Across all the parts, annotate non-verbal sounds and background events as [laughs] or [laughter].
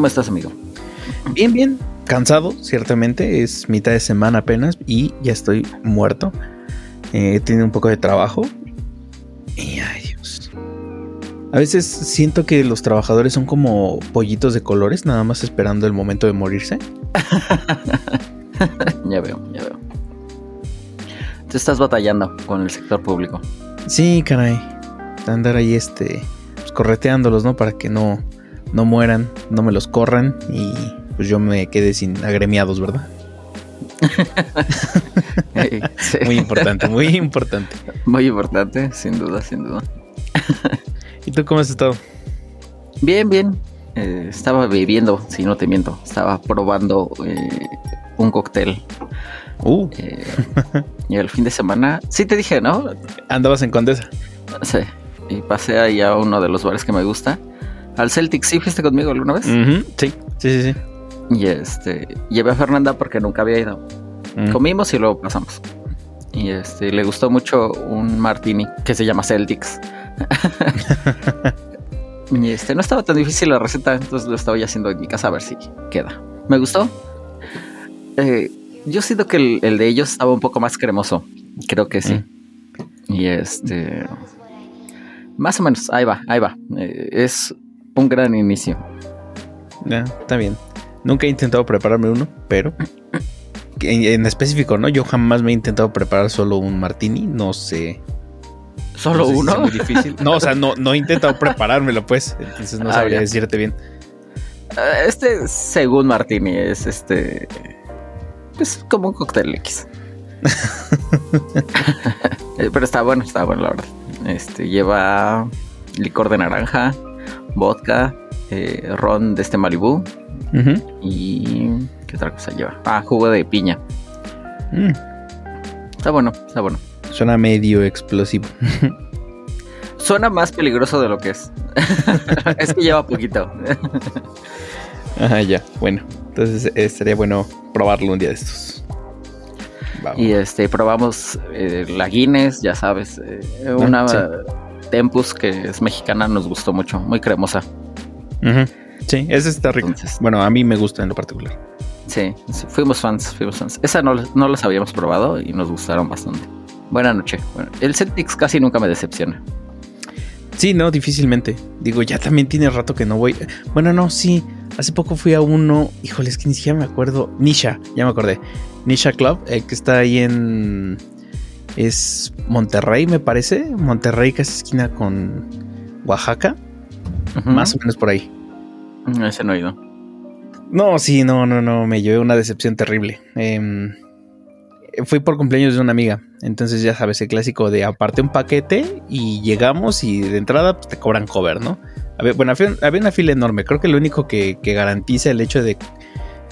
¿Cómo estás, amigo? Bien, bien. Cansado, ciertamente. Es mitad de semana apenas y ya estoy muerto. Eh, he tenido un poco de trabajo. Y ay, Dios. A veces siento que los trabajadores son como pollitos de colores, nada más esperando el momento de morirse. [laughs] ya veo, ya veo. Te estás batallando con el sector público. Sí, caray. Andar ahí este pues, correteándolos, ¿no? Para que no, no mueran, no me los corran y pues yo me quede sin agremiados, ¿verdad? Muy importante, muy importante. Muy importante, sin duda, sin duda. ¿Y tú cómo has estado? Bien, bien. Eh, estaba bebiendo, si no te miento. Estaba probando eh, un cóctel. Uh. Eh, y el fin de semana, sí te dije, ¿no? Andabas en Condesa. Sí. Y pasé ahí a uno de los bares que me gusta. Al Celtic, ¿sí fuiste conmigo alguna vez? Sí, sí, sí, sí. Y este, llevé a Fernanda porque nunca había ido. Comimos y luego pasamos. Y este, le gustó mucho un martini que se llama Celtics. [laughs] y este, no estaba tan difícil la receta, entonces lo estaba ya haciendo en mi casa a ver si queda. Me gustó. Eh, yo siento que el, de ellos estaba un poco más cremoso. Creo que sí. Mm. Y este. Más o menos, ahí va, ahí va. Eh, es un gran inicio. Ya, está bien. Nunca he intentado prepararme uno, pero en, específico, ¿no? Yo jamás me he intentado preparar solo un martini, no sé. ¿Solo uno? muy difícil. No, o sea, no, no he intentado preparármelo, pues. Entonces no ah, sabría decirte bien. Ah, este, según martini, es este. Es como un cóctel X. [laughs] [laughs] pero está bueno, está bueno, la verdad. Este lleva licor de naranja, vodka, eh, ron de este Malibu. Y. ¿Qué otra cosa lleva? Ah, jugo de piña. Mm. Está bueno, está bueno. Suena medio explosivo. [laughs] Suena más peligroso de lo que es. [laughs] es que lleva poquito. [laughs] Ajá, ya. Bueno, entonces eh, sería bueno probarlo un día de estos. Y este, probamos eh, la Guinness, ya sabes. Eh, ah, una Tempus que es mexicana, nos gustó mucho. Muy cremosa. Sí, esa está rica. bueno, a mí me gusta en lo particular. Sí, fuimos fans, fuimos fans. Esa no, no las habíamos probado y nos gustaron bastante. Buena noche. Bueno, el Celtics casi nunca me decepciona. Sí, no, difícilmente. Digo, ya también tiene rato que no voy. Bueno, no, sí. Hace poco fui a uno. Híjole, es que ni siquiera me acuerdo. Nisha, ya me acordé. Nisha Club, el que está ahí en. Es Monterrey, me parece. Monterrey, casi esquina con Oaxaca. Más o menos por ahí. Mm, ese no he ido. No, sí, no, no, no. Me llevé una decepción terrible. Eh, fui por cumpleaños de una amiga. Entonces, ya sabes, el clásico de aparte un paquete y llegamos y de entrada pues, te cobran cover, ¿no? bueno, había, una fila enorme. Creo que lo único que, garantiza el hecho de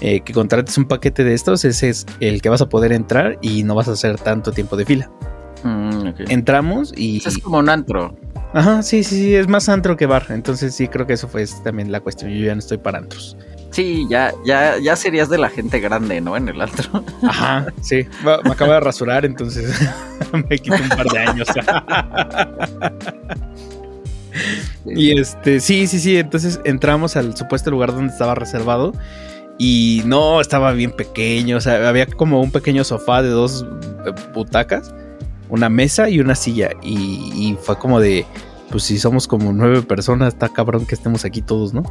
eh, que contrates un paquete de estos es, el que vas a poder entrar y no vas a hacer tanto tiempo de fila. Mm, Entramos y. es como un antro. Ajá, sí, sí, sí, es más antro que bar. Entonces, sí, creo que eso fue también la cuestión. Yo ya no estoy para antros. Sí, ya, ya, ya serías de la gente grande, ¿no? En el antro. [laughs] Ajá, sí. Me acabo de rasurar, entonces [laughs] me quito un par de años. [laughs] y este, sí, sí, sí. Entonces entramos al supuesto lugar donde estaba reservado. Y no, estaba bien pequeño. O sea, había como un pequeño sofá de dos eh, butacas, una mesa y una silla. Y, y fue como de, pues si somos como nueve personas, está cabrón que estemos aquí todos, ¿no?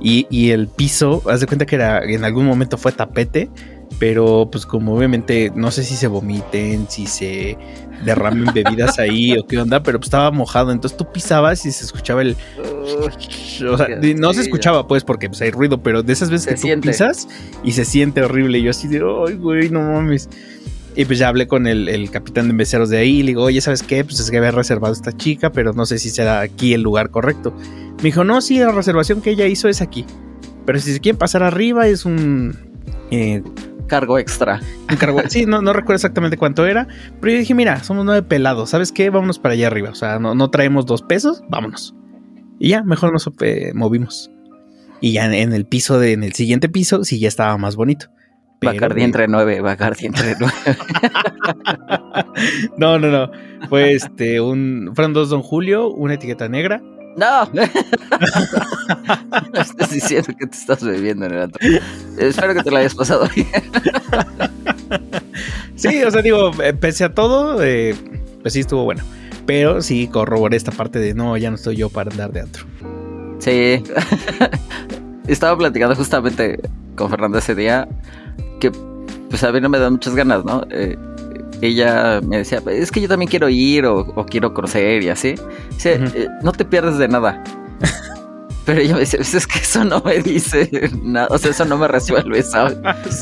Y, el piso, haz de cuenta que era, en algún momento fue tapete, pero pues como obviamente no sé si se vomiten, si se derramen [laughs] bebidas ahí o qué onda, pero pues estaba mojado, entonces tú pisabas y se escuchaba el... o sea, no se escuchaba pues porque pues hay ruido, pero de esas veces que tú pisas y se siente horrible, y yo así de, ay güey, no mames. Y pues ya hablé con el, capitán de meseros de ahí y le digo, oye, ¿sabes qué? Pues es que había reservado esta chica, pero no sé si será aquí el lugar correcto. Me dijo, no, sí, la reservación que ella hizo es aquí. Pero si se quieren pasar arriba es un... Eh, cargo extra. Un cargo, sí, no, no recuerdo exactamente cuánto era. Pero yo dije, mira, somos nueve pelados, ¿sabes qué? Vámonos para allá arriba. O sea, no, no traemos dos pesos, vámonos. Y ya, mejor nos movimos. Y ya en el piso de, en el siguiente piso, sí ya estaba más bonito. Bacardi entre nueve, Bacardi entre nueve. no, no, no. Fue este, un, fueron dos Don Julio, una etiqueta negra No. [laughs] estás diciendo que te estás bebiendo en el antro. Espero que te lo hayas pasado bien. [laughs] sí, o sea, digo, eh, pese a todo, eh, pues sí estuvo bueno. Pero sí corroboré esta parte de no, ya no estoy yo para andar de antro. Sí. [laughs] Estaba platicando justamente con Fernanda ese día que pues a mí no me dan muchas ganas, ¿no? Eh, ella me decía, es que yo también quiero ir o, quiero conocer y así. Dice, eh, no te pierdes de nada. [laughs] Pero ella me dice, pues es que eso no me dice nada, o sea, eso no me resuelve, ¿sabes?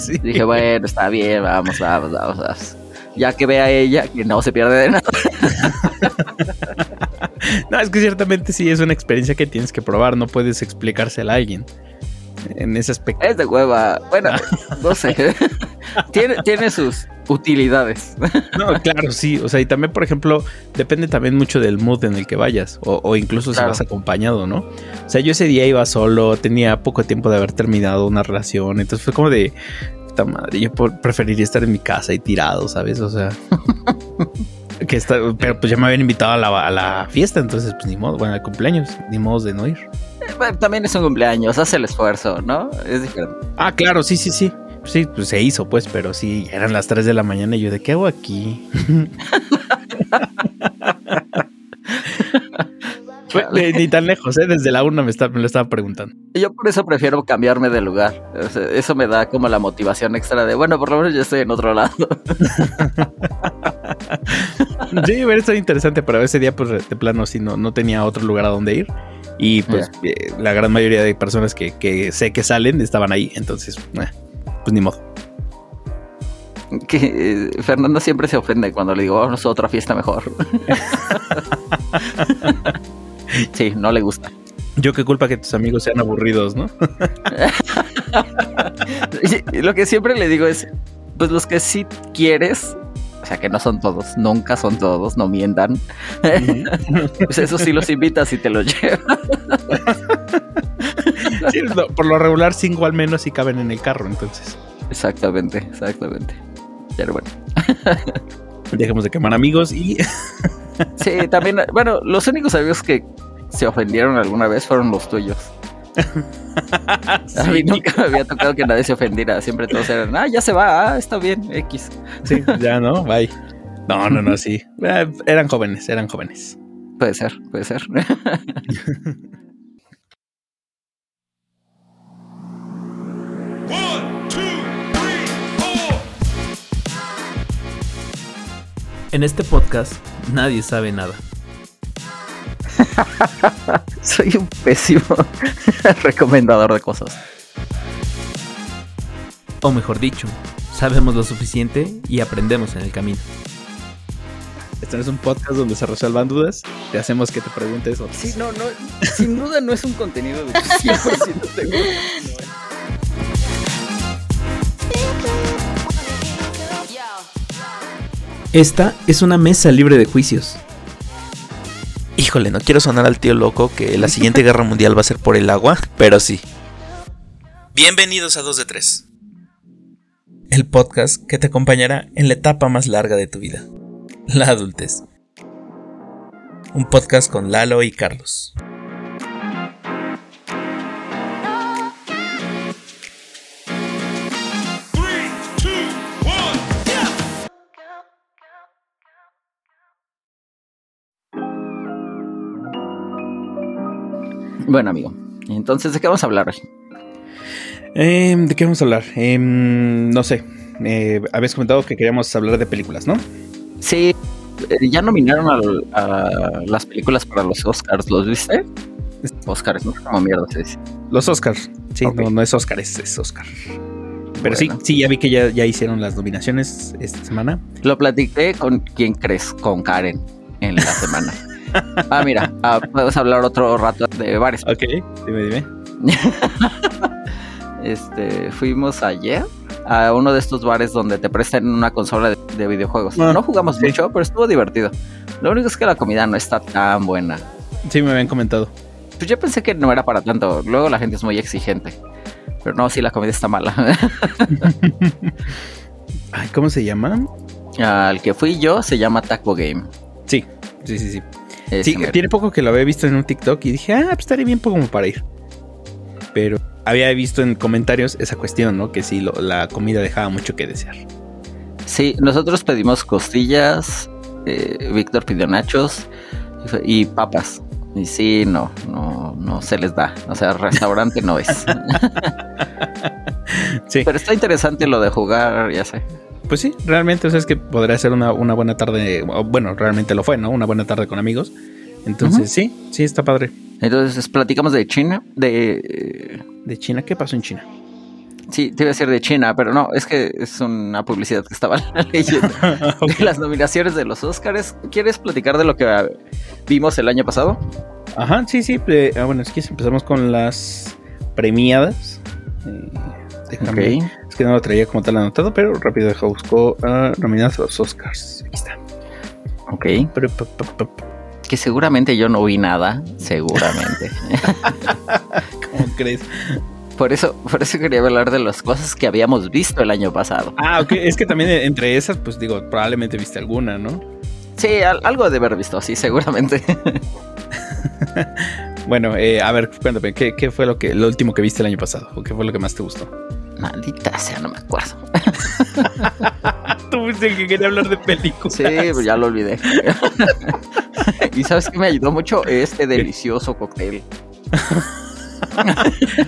[laughs] Dije, bueno, está bien, vamos, vamos, vamos, vamos. Ya que vea ella que no se pierde de nada. [laughs] no, es que ciertamente sí es una experiencia que tienes que probar, no puedes explicársela a alguien en ese aspecto. Es de hueva. Bueno, [laughs] no sé. [laughs] tiene, tiene sus utilidades. [laughs] no, claro, sí. O sea, y también, por ejemplo, depende también mucho del mood en el que vayas. O, incluso si vas acompañado, ¿no? O sea, yo ese día iba solo, tenía poco tiempo de haber terminado una relación. Entonces fue como de. Puta madre, yo preferiría estar en mi casa y tirado, ¿sabes? O sea. que está, pero pues ya me habían invitado a la, a la fiesta, entonces pues ni modo, bueno, al cumpleaños, ni modo de no ir también es un cumpleaños, hace el esfuerzo, ¿no? Es diferente. Ah, claro, sí, sí, sí. Sí, pues se hizo, pues, pero sí, eran las 3 de la mañana y yo, ¿de qué hago aquí? [laughs] ni, tan lejos, ¿eh? Desde la una me, me, lo estaba preguntando. Yo por eso prefiero cambiarme de lugar. eso me da como la motivación extra de, bueno, por lo menos yo estoy en otro lado. [laughs] sí, ver, eso interesante, pero ese día, pues, de plano, sí, no, no tenía otro lugar a donde ir. Y pues eh, la gran mayoría de personas que, sé que salen estaban ahí. Entonces, eh, pues ni modo. Que eh, Fernando siempre se ofende cuando le digo, vamos a otra fiesta mejor. [laughs] [laughs] [laughs] sí, no le gusta. Yo qué culpa que tus amigos sean aburridos, ¿no? [laughs] Lo que siempre le digo es, pues los que sí quieres, sea que no son todos, nunca son todos, no mientan. [laughs] pues eso sí los invitas y te los llevas. por lo regular, cinco al menos sí caben en el carro, entonces. Exactamente, exactamente. Pero bueno. Dejemos de quemar amigos y. [laughs] sí, también, bueno, los únicos amigos que se ofendieron alguna vez fueron los tuyos. [laughs] A mí nunca me había tocado que nadie se ofendiera. Siempre todos eran, ah, ya se va, ah, está bien, X. Sí, ya no, bye. No, no, no, [laughs] sí. Eh, eran jóvenes, eran jóvenes. Puede ser, puede ser. En este podcast nadie sabe nada. [laughs] Soy un pésimo [laughs] recomendador de cosas. O mejor dicho, sabemos lo suficiente y aprendemos en el camino. Este no es un podcast donde se resuelvan dudas. Te hacemos que te preguntes otras. Sí, no, no. Sin duda no es un contenido de 100% seguro. [laughs] Esta es una mesa libre de juicios Híjole, no quiero sonar al tío loco que la siguiente guerra mundial va a ser por el agua, pero sí. Bienvenidos a 2 de 3. El podcast que te acompañará en la etapa más larga de tu vida, la adultez. Un podcast con Lalo y Carlos. Bueno, amigo. Entonces, ¿de qué vamos a hablar? Em, ¿De qué vamos a hablar? Em, no sé. Eh, habías comentado que queríamos hablar de películas, ¿no? Sí. Eh, ya nominaron a, las películas para los Oscars. ¿Los viste? Oscars, no como mierda se dice. Los Oscars. Sí, no, es Oscar, es, Oscar. Pero sí, sí, ya vi que ya, ya hicieron las nominaciones esta semana. Lo platiqué con quién crees, con Karen en la semana. [laughs] Ah, mira, ah, podemos hablar otro rato de bares. Ok, dime, dime. [laughs] este, fuimos ayer a uno de estos bares donde te prestan una consola de, videojuegos. Ah, no jugamos mucho, pero estuvo divertido. Lo único es que la comida no está tan buena. Sí, me habían comentado. Pues yo pensé que no era para tanto. Luego la gente es muy exigente. Pero no, sí, la comida está mala. [laughs] Ay, ¿cómo se llama? Al que fui yo se llama Taco Game. Sí, sí, sí, sí. Sí, tiene poco que lo había visto en un TikTok y dije, ah, pues estaría bien como para ir. Pero había visto en comentarios esa cuestión, ¿no? Que sí, la comida dejaba mucho que desear. Sí, nosotros pedimos costillas, eh, Víctor pidió nachos y papas. Y sí, no, no, no se les da. O sea, restaurante no es. [laughs] sí. Pero está interesante lo de jugar, ya sé. Pues sí, realmente, o sea, es que podría ser una, buena tarde. Bueno, realmente lo fue, ¿no? Una buena tarde con amigos. Entonces, sí, sí, está padre. Entonces, platicamos de China, de... ¿De China? ¿Qué pasó en China? Sí, te iba a decir de China, pero no, es que es una publicidad que estaba [laughs] leyendo [laughs] de las nominaciones de los Oscars. ¿Quieres platicar de lo que vimos el año pasado? Ajá, sí, sí. Ah, bueno, es que empezamos con las premiadas. Eh, Es que no lo traía como tal anotado, pero rápido deja busco uh, nominadas a los Oscars. Aquí está. Ok. que seguramente yo no vi nada, seguramente. [laughs] ¿Cómo crees? Por eso, por eso quería hablar de las cosas que habíamos visto el año pasado. Ah, ok. Es que también entre esas, pues digo, probablemente viste alguna, ¿no? Sí, algo de haber visto, sí, seguramente. [laughs] bueno, eh, a ver, cuéntame, ¿qué, fue lo que lo último que viste el año pasado? ¿O qué fue lo que más te gustó? Maldita sea, no me acuerdo. [laughs] El que quería hablar de películas. Sí, pues ya lo olvidé. [laughs] y sabes que me ayudó mucho este delicioso cóctel.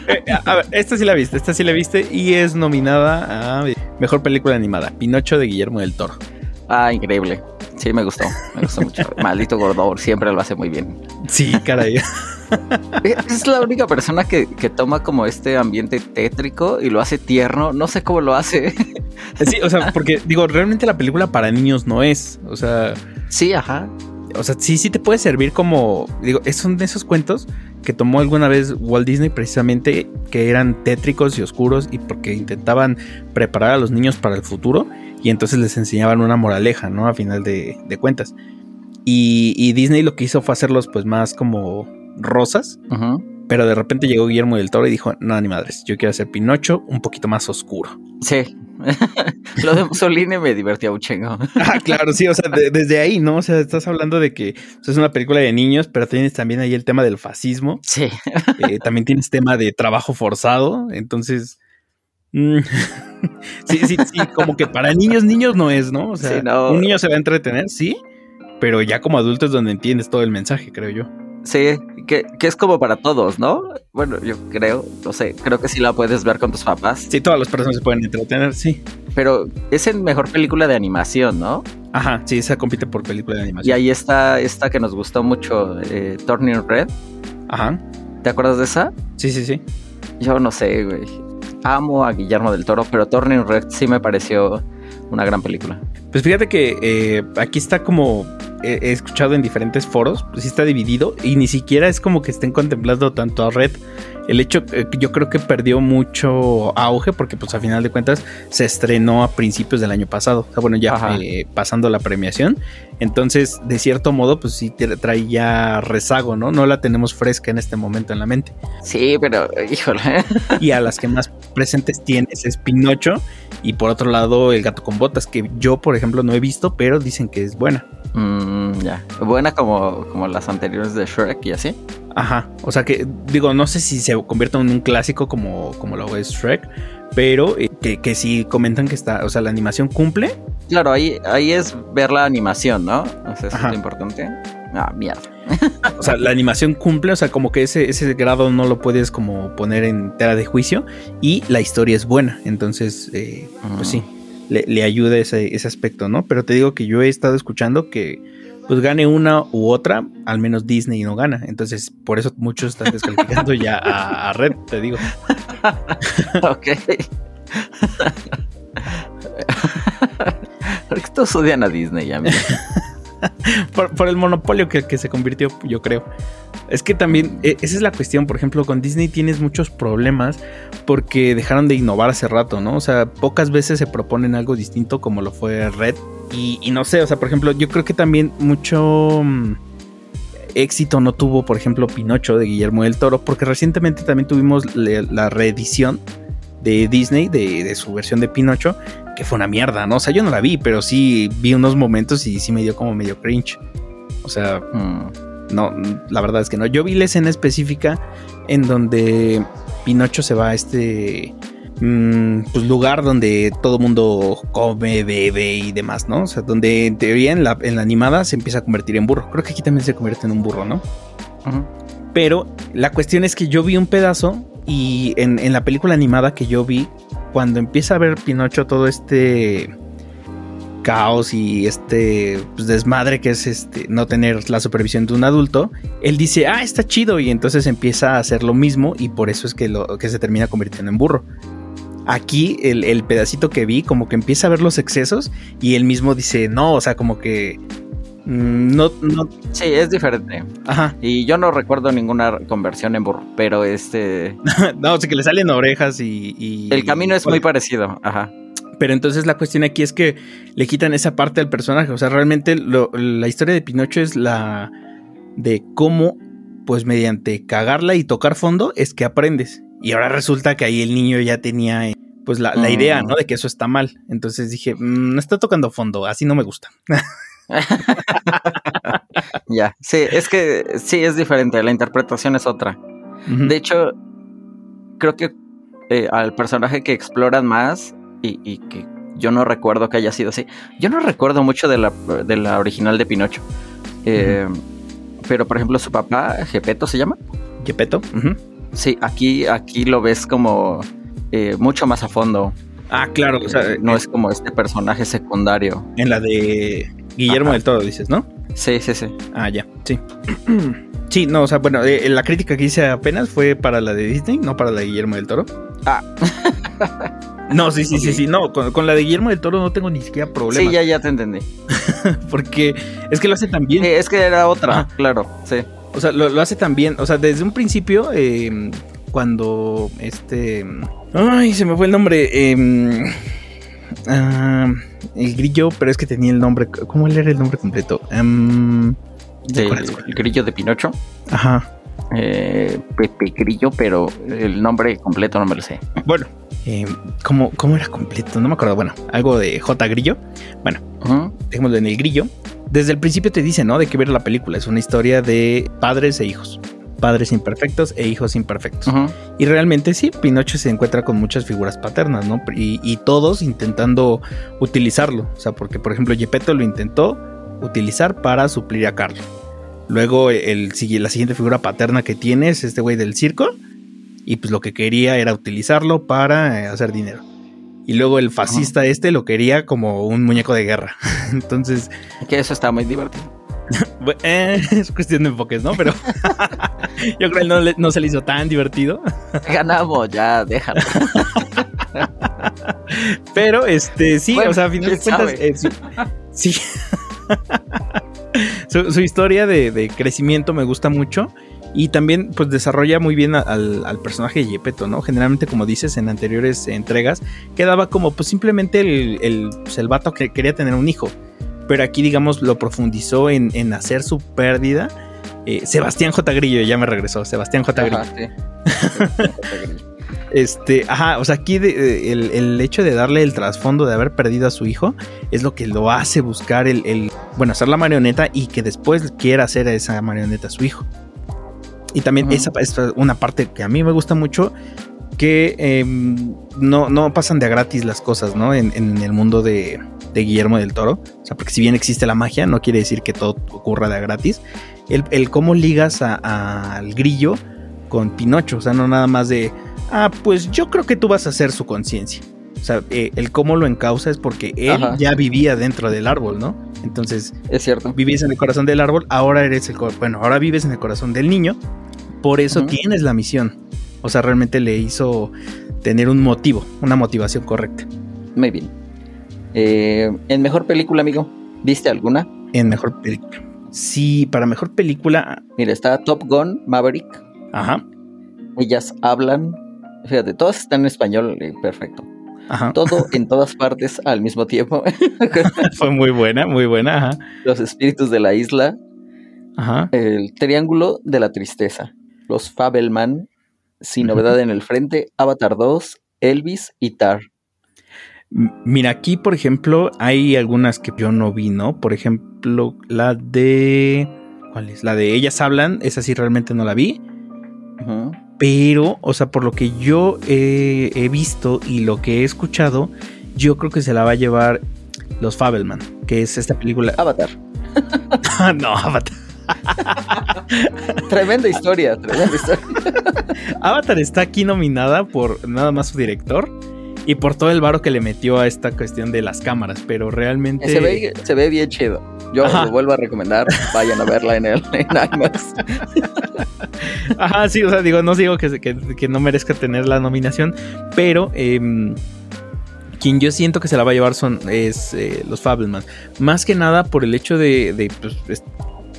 Eh, a ver, esta sí la viste, esta sí la viste y es nominada a Mejor Película Animada, Pinocho de Guillermo del Toro. Ah, increíble. Sí, me gustó, me gustó mucho. [laughs] Maldito Gordor, siempre lo hace muy bien. Sí, caray. [laughs] Es la única persona que, que, toma como este ambiente tétrico y lo hace tierno. No sé cómo lo hace. [laughs] Sí, o sea, porque digo, realmente la película para niños no es. O sea. Sí, ajá. O sea, sí, sí te puede servir como. Digo, son de esos cuentos que tomó alguna vez Walt Disney precisamente que eran tétricos y oscuros y porque intentaban preparar a los niños para el futuro y entonces les enseñaban una moraleja, ¿no? A final de, cuentas. Y, Disney lo que hizo fue hacerlos pues más como rosas. Pero de repente llegó Guillermo del Toro y dijo, no, ni madres, yo quiero hacer Pinocho un poquito más oscuro. Sí. [laughs] Lo de Mussolini me divertía un chingo. [laughs] ah, claro, sí, o sea, desde ahí, ¿no? O sea, estás hablando de que es una película de niños, pero tienes también ahí el tema del fascismo. Sí. Eh, también tienes tema de trabajo forzado, entonces... Mm, [laughs] sí, sí, sí, como que para niños, niños no es, ¿no? O sea, un niño se va a entretener, sí, pero ya como adulto es donde entiendes todo el mensaje, creo yo. Sí, que, es como para todos, ¿no? Bueno, yo creo, no sé, creo que sí la puedes ver con tus papás. Sí, todas las personas se pueden entretener, sí. Pero es en mejor película de animación, ¿no? Ajá, sí, esa compite por película de animación. Y ahí está esta que nos gustó mucho, eh, Turning Red. Ajá. ¿Te acuerdas de esa? Sí, sí, sí. Yo no sé, güey. Amo a Guillermo del Toro, pero Turning Red sí me pareció una gran película. Pues fíjate que eh, aquí está como he, escuchado en diferentes foros, pues sí está dividido y ni siquiera es como que estén contemplando tanto a Red. El hecho, eh, yo creo que perdió mucho auge porque pues a final de cuentas se estrenó a principios del año pasado, o sea, bueno, ya eh, pasando la premiación. Entonces, de cierto modo, pues sí traía rezago, ¿no? No la tenemos fresca en este momento en la mente. Sí, pero híjole. Y a las que más presentes tienes es Pinocho y por otro lado El gato con botas, que yo por ejemplo no he visto, pero dicen que es buena. Mm, ya. Buena como, como las anteriores de Shrek y así. Ajá. O sea que, digo, no sé si se convierte en un clásico como, como lo es Shrek, pero eh, que, que sí comentan que está, o sea, la animación cumple. Claro, ahí, ahí es ver la animación, ¿no? O sea, eso es lo importante. Ah, mierda. [laughs] o sea, la animación cumple, o sea, como que ese, ese grado no lo puedes como poner en tela de juicio y la historia es buena, entonces, eh, pues sí le, ayuda ese, ese aspecto, ¿no? Pero te digo que yo he estado escuchando que pues gane una u otra, al menos Disney no gana. Entonces, por eso muchos están descalificando ya a, Red, te digo. [laughs] ok. [laughs] Porque todos odian a Disney ya, [laughs] por, el monopolio que, que, se convirtió, yo creo. Es que también, e, esa es la cuestión, por ejemplo, con Disney tienes muchos problemas porque dejaron de innovar hace rato, ¿no? O sea, pocas veces se proponen algo distinto como lo fue Red. Y, no sé, o sea, por ejemplo, yo creo que también mucho mm, éxito no tuvo, por ejemplo, Pinocho de Guillermo del Toro, porque recientemente también tuvimos la reedición de Disney, de, su versión de Pinocho, que fue una mierda, ¿no? O sea, yo no la vi, pero sí vi unos momentos y sí me dio como medio cringe. O sea, mm. no, la verdad es que no. Yo vi la escena específica en donde Pinocho se va a este mm, pues, lugar donde todo mundo come, bebe y demás, ¿no? O sea, donde en teoría en la, en la animada se empieza a convertir en burro. Creo que aquí también se convierte en un burro, ¿no? Pero la cuestión es que yo vi un pedazo y en, en la película animada que yo vi, cuando empieza a ver Pinocho todo este caos y este pues, desmadre que es este no tener la supervisión de un adulto, él dice, ah, está chido, y entonces empieza a hacer lo mismo y por eso es que, lo, que se termina convirtiendo en burro. Aquí el, pedacito que vi, como que empieza a ver los excesos y él mismo dice, no, o sea, como que no, no. Sí, es diferente. Ajá. Y yo no recuerdo ninguna conversión en burro, pero este. [laughs] no, o sea que le salen orejas y. el camino es muy parecido. Ajá. Pero entonces la cuestión aquí es que le quitan esa parte al personaje. O sea, realmente la historia de Pinocho es la de cómo, pues mediante cagarla y tocar fondo, es que aprendes. Y ahora resulta que ahí el niño ya tenía, eh, pues la, idea, ¿no? De que eso está mal. Entonces dije, mm, no está tocando fondo, así no me gusta. [laughs] [laughs] ya, sí, es que sí, es diferente, la interpretación es otra. De hecho, creo que eh, al personaje que exploran más y, que yo no recuerdo que haya sido así. Yo no recuerdo mucho de la, de la original de Pinocho. Eh, pero, por ejemplo, su papá, Gepetto se llama. Gepetto. Sí, aquí, aquí lo ves como eh, mucho más a fondo. Ah, claro. no es como este personaje secundario. En la de Guillermo del Toro, dices, ¿no? Sí, sí, sí. Ah, ya, sí. [clears throat] sí, no, o sea, bueno, eh, la crítica que hice apenas fue para la de Disney, no para la de Guillermo del Toro. Ah. [laughs] No, sí, sí, sí, sí. No, con, la de Guillermo del Toro no tengo ni siquiera problema. Sí, ya, ya te entendí. [laughs] Porque es que lo hace tan bien. es que era otra, claro, sí. O sea, lo, hace tan bien. O sea, desde un principio, em, cuando este. Ay, se me fue el nombre. Em, ah, el grillo, pero es que tenía el nombre. ¿Cómo era el nombre completo? Em, el grillo de Pinocho. Ajá. Eh, Pepe Grillo, pero el nombre completo no me lo sé. Bueno, eh, ¿cómo, era completo? No me acuerdo. Bueno, algo de J. Grillo. Bueno, dejémoslo en el grillo. Desde el principio te dice, ¿no? De qué ver la película. Es una historia de padres e hijos. Padres imperfectos e hijos imperfectos. Y realmente sí, Pinocho se encuentra con muchas figuras paternas, ¿no? Y, y, todos intentando utilizarlo. O sea, porque por ejemplo Gepetto lo intentó utilizar para suplir a Carlos. Luego el, la siguiente figura paterna que tiene es este güey del circo y pues lo que quería era utilizarlo para eh, hacer dinero. Y luego el fascista este lo quería como un muñeco de guerra. [laughs] Entonces... Que eso está muy divertido. [laughs] Eh, es cuestión de enfoques, ¿no? Pero [laughs] yo creo que no, no, se le hizo tan divertido. Ganamos, ya, déjalo. [laughs] Pero, este, sí, o sea, a final de cuentas, eh, sí. su, historia de, crecimiento me gusta mucho. Y también, pues, desarrolla muy bien al, personaje de Yepeto, ¿no? Generalmente, como dices en anteriores entregas, quedaba como, pues, simplemente el, el, pues, vato que quería tener un hijo. Pero aquí, digamos, lo profundizó en, hacer su pérdida. Eh, Sebastián J. Grillo, ya me regresó. Sebastián J. Grillo. [laughs] Este, ajá, o sea, aquí el, hecho de darle el trasfondo de haber perdido a su hijo es lo que lo hace buscar el, bueno, hacer la marioneta y que después quiera hacer a esa marioneta a su hijo. Y también esa es una parte que a mí me gusta mucho, que em, no, no, pasan de a gratis las cosas, ¿no? En, el mundo de, Guillermo del Toro. O sea, porque si bien existe la magia, no quiere decir que todo ocurra de a gratis. El, cómo ligas al grillo con Pinocho, o sea, no nada más de ah, pues yo creo que tú vas a ser su conciencia. O sea, eh, el cómo lo encausa es porque él ya vivía dentro del árbol, ¿no? Entonces, es cierto. Vivías en el corazón del árbol, ahora eres el bueno, ahora vives en el corazón del niño, por eso tienes la misión. O sea, realmente le hizo tener un motivo, una motivación correcta. Muy bien. Eh, ¿En mejor película, amigo? ¿Viste alguna? En mejor película. Sí, para mejor película. Mira, está Top Gun, Maverick. Ajá. Ellas hablan, Fíjate, todos están en español, eh, perfecto. Todo [laughs] en todas partes al mismo tiempo. [laughs] Fue muy buena, muy buena. Los espíritus de la isla. Ajá. El triángulo de la tristeza. Los Fabelman. Sin novedad en el frente. Avatar 2. Elvis y Tar. Mira, aquí, por ejemplo, hay algunas que yo no vi, ¿no? Por ejemplo, la de ¿Cuál es? La de Ellas Hablan, esa sí realmente no la vi. Pero, o sea, por lo que yo he visto y lo que he escuchado, yo creo que se la va a llevar Los Fabelman, que es esta película. Avatar. [laughs] no, Avatar. [laughs] tremenda historia, tremenda historia. [laughs] Avatar está aquí nominada por nada más su director y por todo el varo que le metió a esta cuestión de las cámaras, pero realmente... Se ve, se ve bien chido. Yo lo vuelvo a recomendar, vayan a verla en el en IMAX. [laughs] Ajá, sí, o sea, digo, no digo que, que, no merezca tener la nominación, pero em, quien yo siento que se la va a llevar son es eh, los Fableman. Más que nada por el hecho de, pues,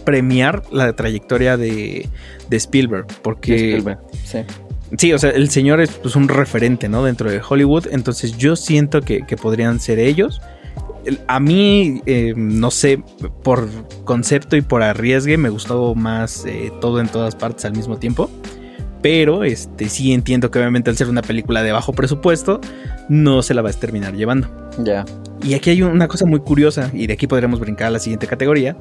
premiar la trayectoria de, Spielberg. Porque. sí. Sí, o sea, el señor es pues, un referente, ¿no? Dentro de Hollywood. Entonces yo siento que, podrían ser ellos. A mí, eh, no sé, por concepto y por arriesgue, me gustó más eh, todo en todas partes al mismo tiempo. Pero este, sí entiendo que obviamente al ser una película de bajo presupuesto, no se la va a terminar llevando. Ya. Y aquí hay una cosa muy curiosa, y de aquí podremos brincar a la siguiente categoría.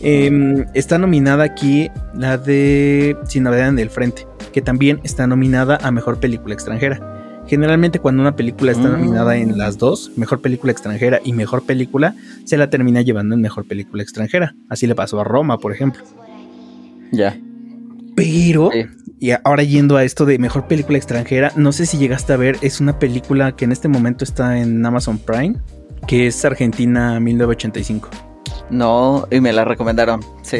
Em, está nominada aquí la de Sin Novedad en el Frente, que también está nominada a Mejor Película Extranjera. Generalmente cuando una película está nominada en mm. las dos, Mejor Película Extranjera y Mejor Película, se la termina llevando en Mejor Película Extranjera. Así le pasó a Roma, por ejemplo. Ya. Pero, y ahora yendo a esto de Mejor Película Extranjera, no sé si llegaste a ver, es una película que en este momento está en Amazon Prime, que es Argentina 1985. No, y me la recomendaron, sí.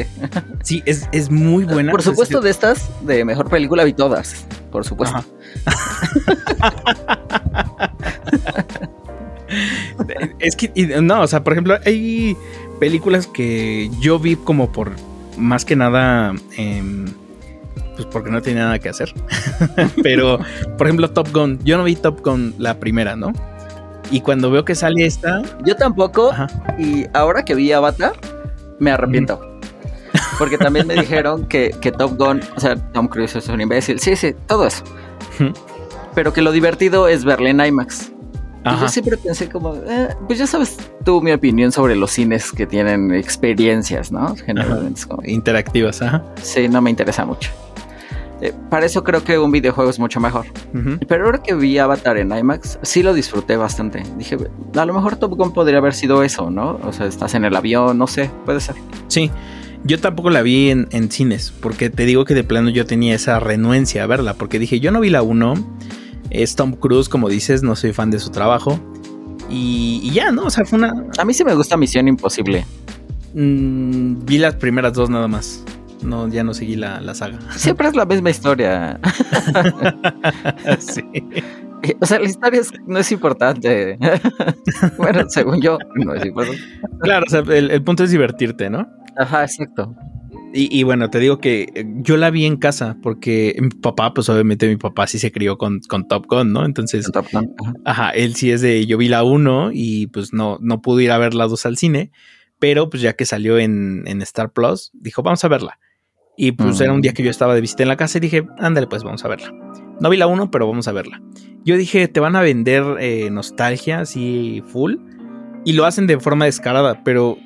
Sí, es, muy buena. Por supuesto, de estas, de mejor película vi todas, por supuesto. [laughs] es que, no, o sea, por ejemplo, hay películas que yo vi como por más que nada, em, pues porque no tenía nada que hacer. [laughs] Pero, por ejemplo, Top Gun, yo no vi Top Gun la primera, ¿no? Y cuando veo que sale esta. Yo tampoco. Y ahora que vi Avatar, me arrepiento. Porque también me dijeron que, Top Gun, o sea, Tom Cruise es un imbécil. Sí, sí, todo eso. Pero que lo divertido es verle en IMAX. Y yo siempre pensé como, eh, pues ya sabes tú mi opinión sobre los cines que tienen experiencias, ¿no? Generalmente. Interactivas, ajá. Sí, no me interesa mucho. Eh, para eso creo que un videojuego es mucho mejor. Pero ahora que vi Avatar en IMAX, sí lo disfruté bastante. Dije, a lo mejor Top Gun podría haber sido eso, ¿no? O sea, estás en el avión, no sé, puede ser. Sí. Yo tampoco la vi en, cines, porque te digo que de plano yo tenía esa renuencia a verla, porque dije, yo no vi la 1, es Tom Cruise, como dices, no soy fan de su trabajo, y, ya, ¿no? O sea, fue una... A mí sí me gusta Misión Imposible. Mm, vi las primeras dos nada más no, ya no seguí la, saga. [laughs] Siempre es la misma historia. [laughs] sí. O sea, la historia no es importante. [laughs] bueno, según yo, no es importante. Claro, o sea, el, punto es divertirte, ¿no? Ajá, exacto. Y, bueno, te digo que eh, yo la vi en casa porque mi papá, pues obviamente mi papá sí se crió con, con Top Gun, ¿no? Entonces, Top Gun. Ajá. él sí es de, yo vi la 1 y pues no, no pude ir a ver la 2 al cine, pero pues ya que salió en, en Star Plus, dijo, vamos a verla. Y pues era un día que yo estaba de visita en la casa y dije, ándale, pues vamos a verla. No vi la 1, pero vamos a verla. Yo dije, te van a vender eh, nostalgia así full. Y lo hacen de forma descarada, pero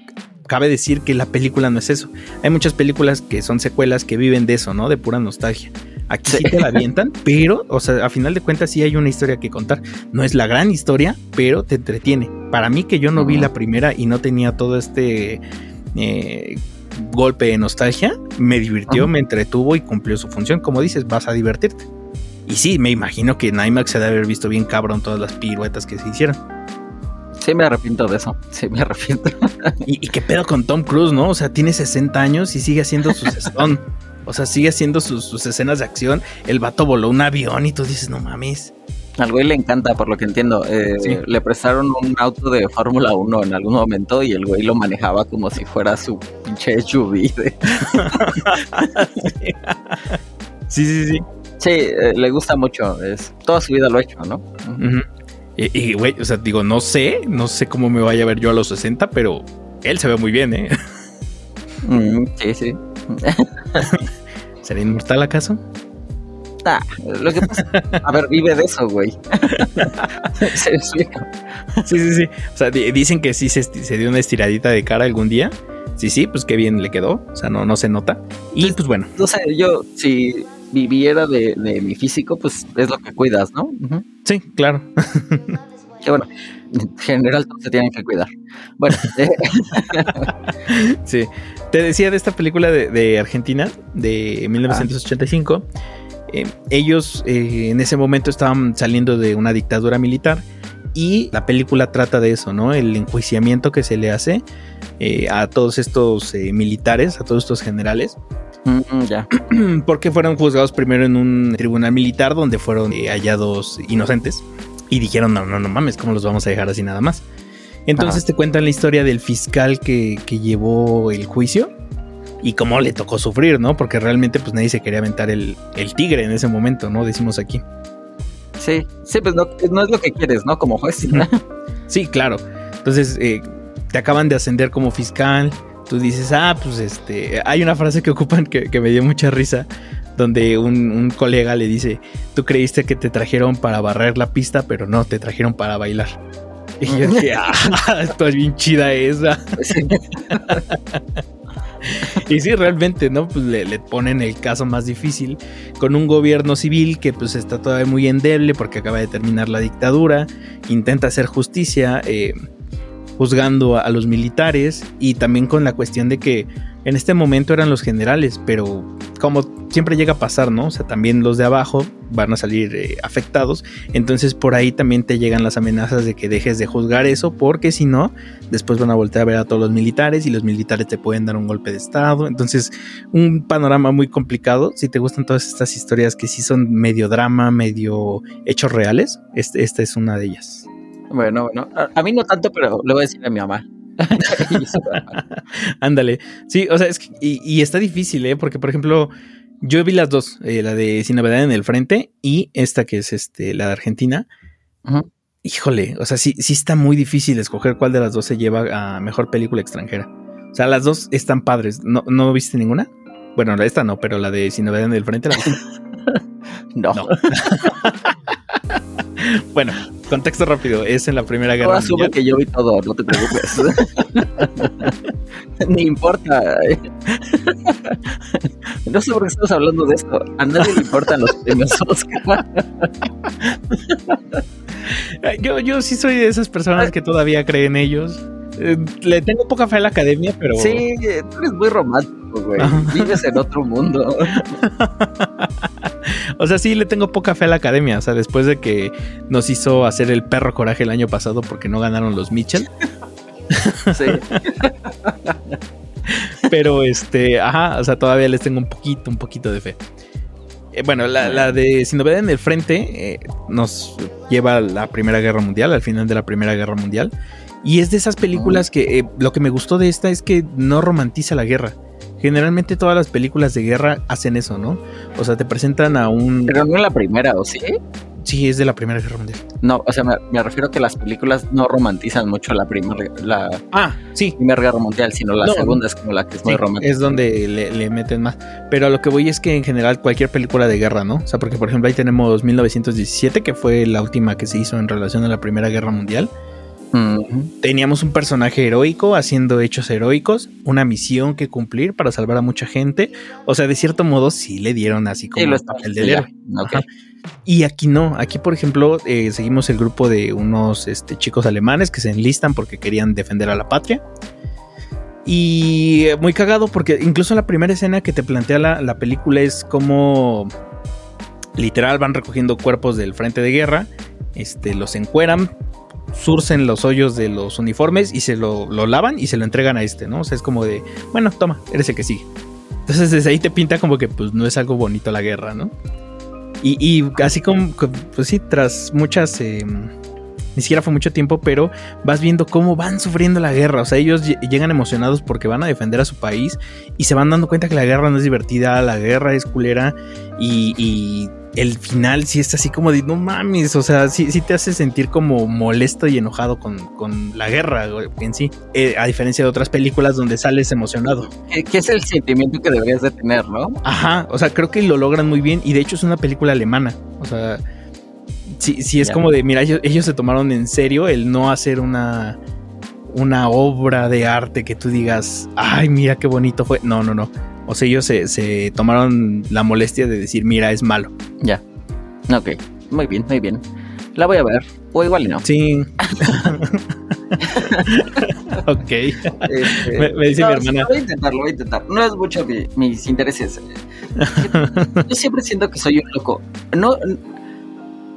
cabe decir que la película no es eso. Hay muchas películas que son secuelas que viven de eso, ¿no? De pura nostalgia. Aquí sí, te la avientan, [laughs] pero, o sea, a final de cuentas sí hay una historia que contar. No es la gran historia, pero te entretiene. Para mí que yo no vi la primera y no tenía todo este... Eh, golpe de nostalgia, me divirtió, me entretuvo y cumplió su función. Como dices, vas a divertirte. Y sí, me imagino que en IMAX se debe haber visto bien cabrón todas las piruetas que se hicieron. Sí, me arrepiento de eso. Sí, me arrepiento. [laughs] ¿Y, qué pedo con Tom Cruise, no? O sea, tiene 60 años y sigue haciendo sus o sea, sigue haciendo sus, sus, escenas de acción. El vato voló un avión y tú dices, no mames. Al güey le encanta, por lo que entiendo. Eh, le prestaron un auto de Fórmula 1 en algún momento y el güey lo manejaba como si fuera su pinche SUV. [laughs] sí, sí, sí. Sí, eh, le gusta mucho. Es, toda su vida lo ha hecho, ¿no? Y, güey, o sea, digo, no sé, no sé cómo me vaya a ver yo a los 60, pero él se ve muy bien, ¿eh? Mm, sí, sí. [laughs] ¿Sería inmortal acaso? Ah, lo que pasa, a ver, vive de eso, güey. [laughs] se. Sí, sí, sí. O sea, dicen que sí se, se, dio una estiradita de cara algún día. Sí, sí, pues qué bien le quedó. O sea, no, no se nota. Y pues, pues bueno. No sé, yo, si viviera de, de, mi físico, pues es lo que cuidas, ¿no? Sí, claro. [laughs] que bueno, en general todos se tienen que cuidar. Bueno. Eh. [laughs] sí. Te decía de esta película de, Argentina, de 1985. Eh, ellos eh, en ese momento estaban saliendo de una dictadura militar y la película trata de eso, ¿no? El enjuiciamiento que se le hace a todos estos militares, a todos estos generales. Mm, ya. [clears throat] Porque fueron juzgados primero en un tribunal militar donde fueron hallados inocentes y dijeron, no, no, no mames, ¿cómo los vamos a dejar así nada más? Entonces te cuentan la historia del fiscal que, llevó el juicio y cómo le tocó sufrir, ¿no? Porque realmente pues nadie se quería aventar el, tigre en ese momento, ¿no? Decimos aquí. Sí, sí, pues no, es lo que quieres, ¿no? Como juez. sí, claro. Entonces eh, te acaban de ascender como fiscal. Tú dices, ah, pues este. Hay una frase que ocupan que, que me dio mucha risa donde un, colega le dice, tú creíste que te trajeron para barrer la pista, pero no, te trajeron para bailar. Y yo [laughs] dije, ah, esto es bien chida esa. [laughs] [laughs] y sí, realmente, ¿no? Pues le, ponen el caso más difícil con un gobierno civil que pues está todavía muy endeble porque acaba de terminar la dictadura, intenta hacer justicia, eh, juzgando a, los militares y también con la cuestión de que en este momento eran los generales, pero como siempre llega a pasar, ¿no? O sea, también los de abajo van a salir eh, afectados, entonces por ahí también te llegan las amenazas de que dejes de juzgar eso, porque si no, después van a voltear a ver a todos los militares y los militares te pueden dar un golpe de estado, entonces un panorama muy complicado, si te gustan todas estas historias que sí son medio drama, medio hechos reales, este, esta es una de ellas. Bueno, bueno, a, mí no tanto, pero le voy a decir a mi mamá. [laughs] [laughs] Ándale. Sí, o sea, es que, y, está difícil, ¿eh? Porque, por ejemplo, yo vi las dos, eh, la de Sin Novedad en el Frente y esta que es este, la de Argentina. Híjole, o sea, sí, sí está muy difícil escoger cuál de las dos se lleva a mejor película extranjera. O sea, las dos están padres. ¿No, ¿no viste ninguna? Bueno, esta no, pero la de Sin Novedad en el Frente la [laughs] [laughs] no. no. [laughs] bueno, contexto rápido, es en la Primera Guerra Ahora Mundial. que yo vi todo, no te preocupes. [laughs] Ni importa. no sé por qué estamos hablando de esto. A nadie le importan los premios Oscar. yo, yo sí soy de esas personas que todavía creen en ellos. Eh, le tengo poca fe a la academia, pero. Sí, tú eres muy romántico, güey. Vives en otro mundo. O sea, sí le tengo poca fe a la academia. O sea, después de que nos hizo hacer el perro coraje el año pasado porque no ganaron los Mitchell. [laughs] sí. [laughs] pero este, ajá, o sea, todavía les tengo un poquito, un poquito de fe. Eh, bueno, la, de Sin novedad en el frente eh, nos lleva a la Primera Guerra Mundial, al final de la Primera Guerra Mundial. Y es de esas películas que eh, lo que me gustó de esta es que no romantiza la guerra. Generalmente todas las películas de guerra hacen eso, ¿no? O sea, te presentan a un... Pero no en la primera, ¿o sí? Sí, es de la Primera Guerra Mundial. No, o sea, me, refiero a que las películas no romantizan mucho la primera, la ah, sí. Primera Guerra Mundial, sino la segunda es como la que es muy romántica. Es donde le, le, meten más. Pero a lo que voy es que en general cualquier película de guerra, ¿no? O sea, porque por ejemplo ahí tenemos 1917, que fue la última que se hizo en relación a la Primera Guerra Mundial. Teníamos un personaje heroico haciendo hechos heroicos, una misión que cumplir para salvar a mucha gente. O sea, de cierto modo sí le dieron así como el papel del héroe. Y aquí no, aquí por ejemplo eh, seguimos el grupo de unos este, chicos alemanes que se enlistan porque querían defender a la patria. Y muy cagado porque incluso la primera escena que te plantea la, la película es como literal van recogiendo cuerpos del frente de guerra, este, los encueran, surcen los hoyos de los uniformes y se lo, lavan y se lo entregan a este, ¿no? O sea, es como de, bueno, toma, eres el que sigue. Entonces desde ahí te pinta como que pues no es algo bonito la guerra, ¿no? Y, así como, pues sí, tras muchas... Em, ni siquiera fue mucho tiempo, pero vas viendo cómo van sufriendo la guerra. O sea, ellos llegan emocionados porque van a defender a su país y se van dando cuenta que la guerra no es divertida, la guerra es culera y, y el final sí está así como de no mames, o sea, sí, sí te hace sentir como molesto y enojado con, la guerra en sí, eh, a diferencia de otras películas donde sales emocionado. Que, es el sentimiento que deberías de tener, ¿no? Ajá, o sea, creo que lo logran muy bien y de hecho es una película alemana, o sea, sí, sí es como de, mira, ellos, ellos se tomaron en serio el no hacer una una obra de arte que tú digas, ay, mira qué bonito fue. No, no, no. O sea, ellos se, tomaron la molestia de decir, mira, es malo. Ya. Ok. Muy bien, muy bien. La voy a ver. O igual no. Sí. [laughs] [laughs] ok. Este, me, dice mi hermana. Voy a intentarlo, voy a intentar. No es mucho mis intereses. Yo siempre siento que soy un loco. No.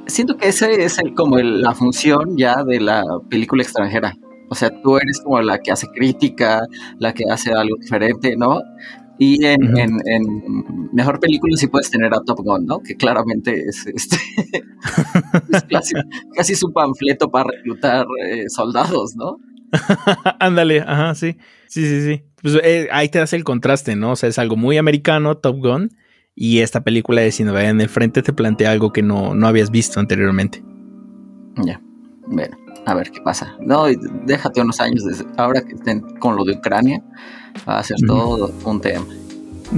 Siento que ese es el, como la función ya de la película extranjera. O sea, tú eres como la que hace crítica, la que hace algo diferente, ¿no? Y en, mejor película sí puedes tener a Top Gun, ¿no? Que claramente es, este, [laughs] casi, su panfleto para reclutar eh, soldados, ¿no? [laughs] Ándale, ajá, sí. Sí, sí, sí. Pues eh, ahí te das el contraste, ¿no? O sea, es algo muy americano, Top Gun, y esta película de Sinova en el frente te plantea algo que no, no habías visto anteriormente. Ya, bueno, a ver qué pasa. No, déjate unos años, ahora que estén con lo de Ucrania, va a ser todo un tema.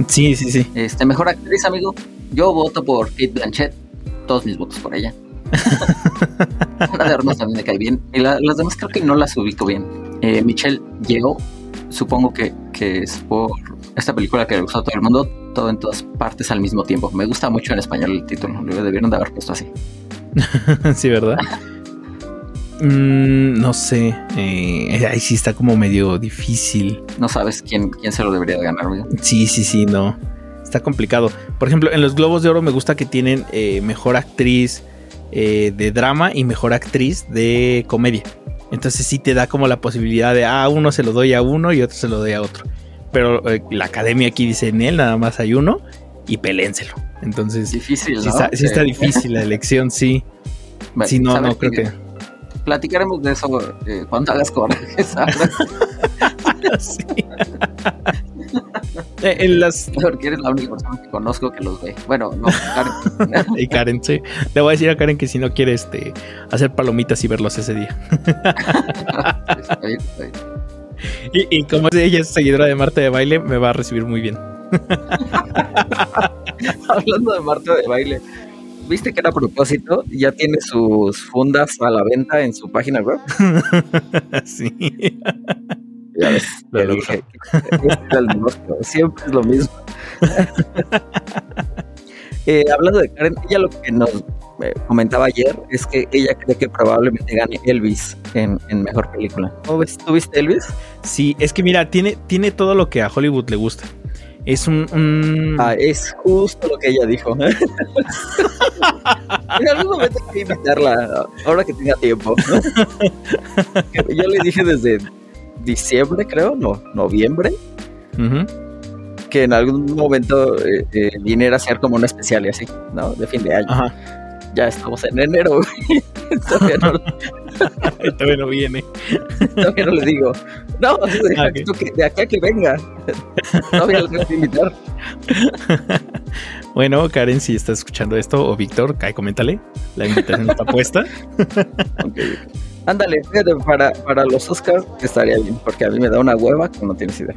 Sí, sí, sí. Este, mejor actriz, amigo. Yo voto por Kate Blanchett. Todos mis votos por ella. [laughs] Ana de Armas también me cae bien. Y las demás creo que no las ubico bien. Eh, Michelle llegó. Supongo que, que es por esta película que le gustó a todo el mundo. Todo en todas partes al mismo tiempo. Me gusta mucho en español el título. Lo debieron de haber puesto así. [laughs] sí, ¿verdad? [laughs] Mm, no sé. Eh, ahí sí está como medio difícil. No sabes quién, quién se lo debería de ganar, Sí, sí, sí, no. Está complicado. Por ejemplo, en los Globos de Oro me gusta que tienen eh, mejor actriz eh, de drama y mejor actriz de comedia. Entonces sí te da como la posibilidad de, ah, uno se lo doy a uno y otro se lo doy a otro. Pero la academia aquí dice en él, nada más hay uno y pelénselo. Entonces, difícil, sí, está, difícil la elección, sí. sí, no, no creo que platicaremos de eso eh, cuando hagas coraje, ¿sabes? [laughs] sí. [laughs] En las... Porque eres la única persona que conozco que los ve. Bueno, no, Karen. [laughs] y Karen, sí. Le voy a decir a Karen que si no quiere este, hacer palomitas y verlos ese día. Y, y, como ella es seguidora de Marta de Baile, me va a recibir muy bien. Hablando de Marta de Baile, ¿Viste que era a propósito? Ya tiene sus fundas a la venta en su página web. [laughs] sí. Ya ves, lo dije. Siempre es lo mismo. [laughs] Eh, hablando de Karen, ella lo que nos eh, comentaba ayer es que ella cree que probablemente gane Elvis en, mejor película. ¿Cómo ves? ¿Tú viste Elvis? Sí, es que mira, tiene, tiene todo lo que a Hollywood le gusta. Es un, Ah, es justo lo que ella dijo. [laughs] en algún momento hay que invitarla, ahora que tenga tiempo. Yo le dije desde diciembre, creo, no, noviembre, que en algún momento eh, eh, viniera a ser como un especial y así, ¿no? De fin de año. Ya estamos en enero, [laughs] Todavía no, [laughs] Todavía no viene. Todavía no le digo. No, de, ah, de acá que venga. Todavía lo tengo que invitar. [laughs] Bueno, Karen, si estás escuchando esto, o Víctor, cae, coméntale. La invitación está puesta. Ándale, fíjate, para, para los Oscars estaría bien, porque a mí me da una hueva que no tienes idea.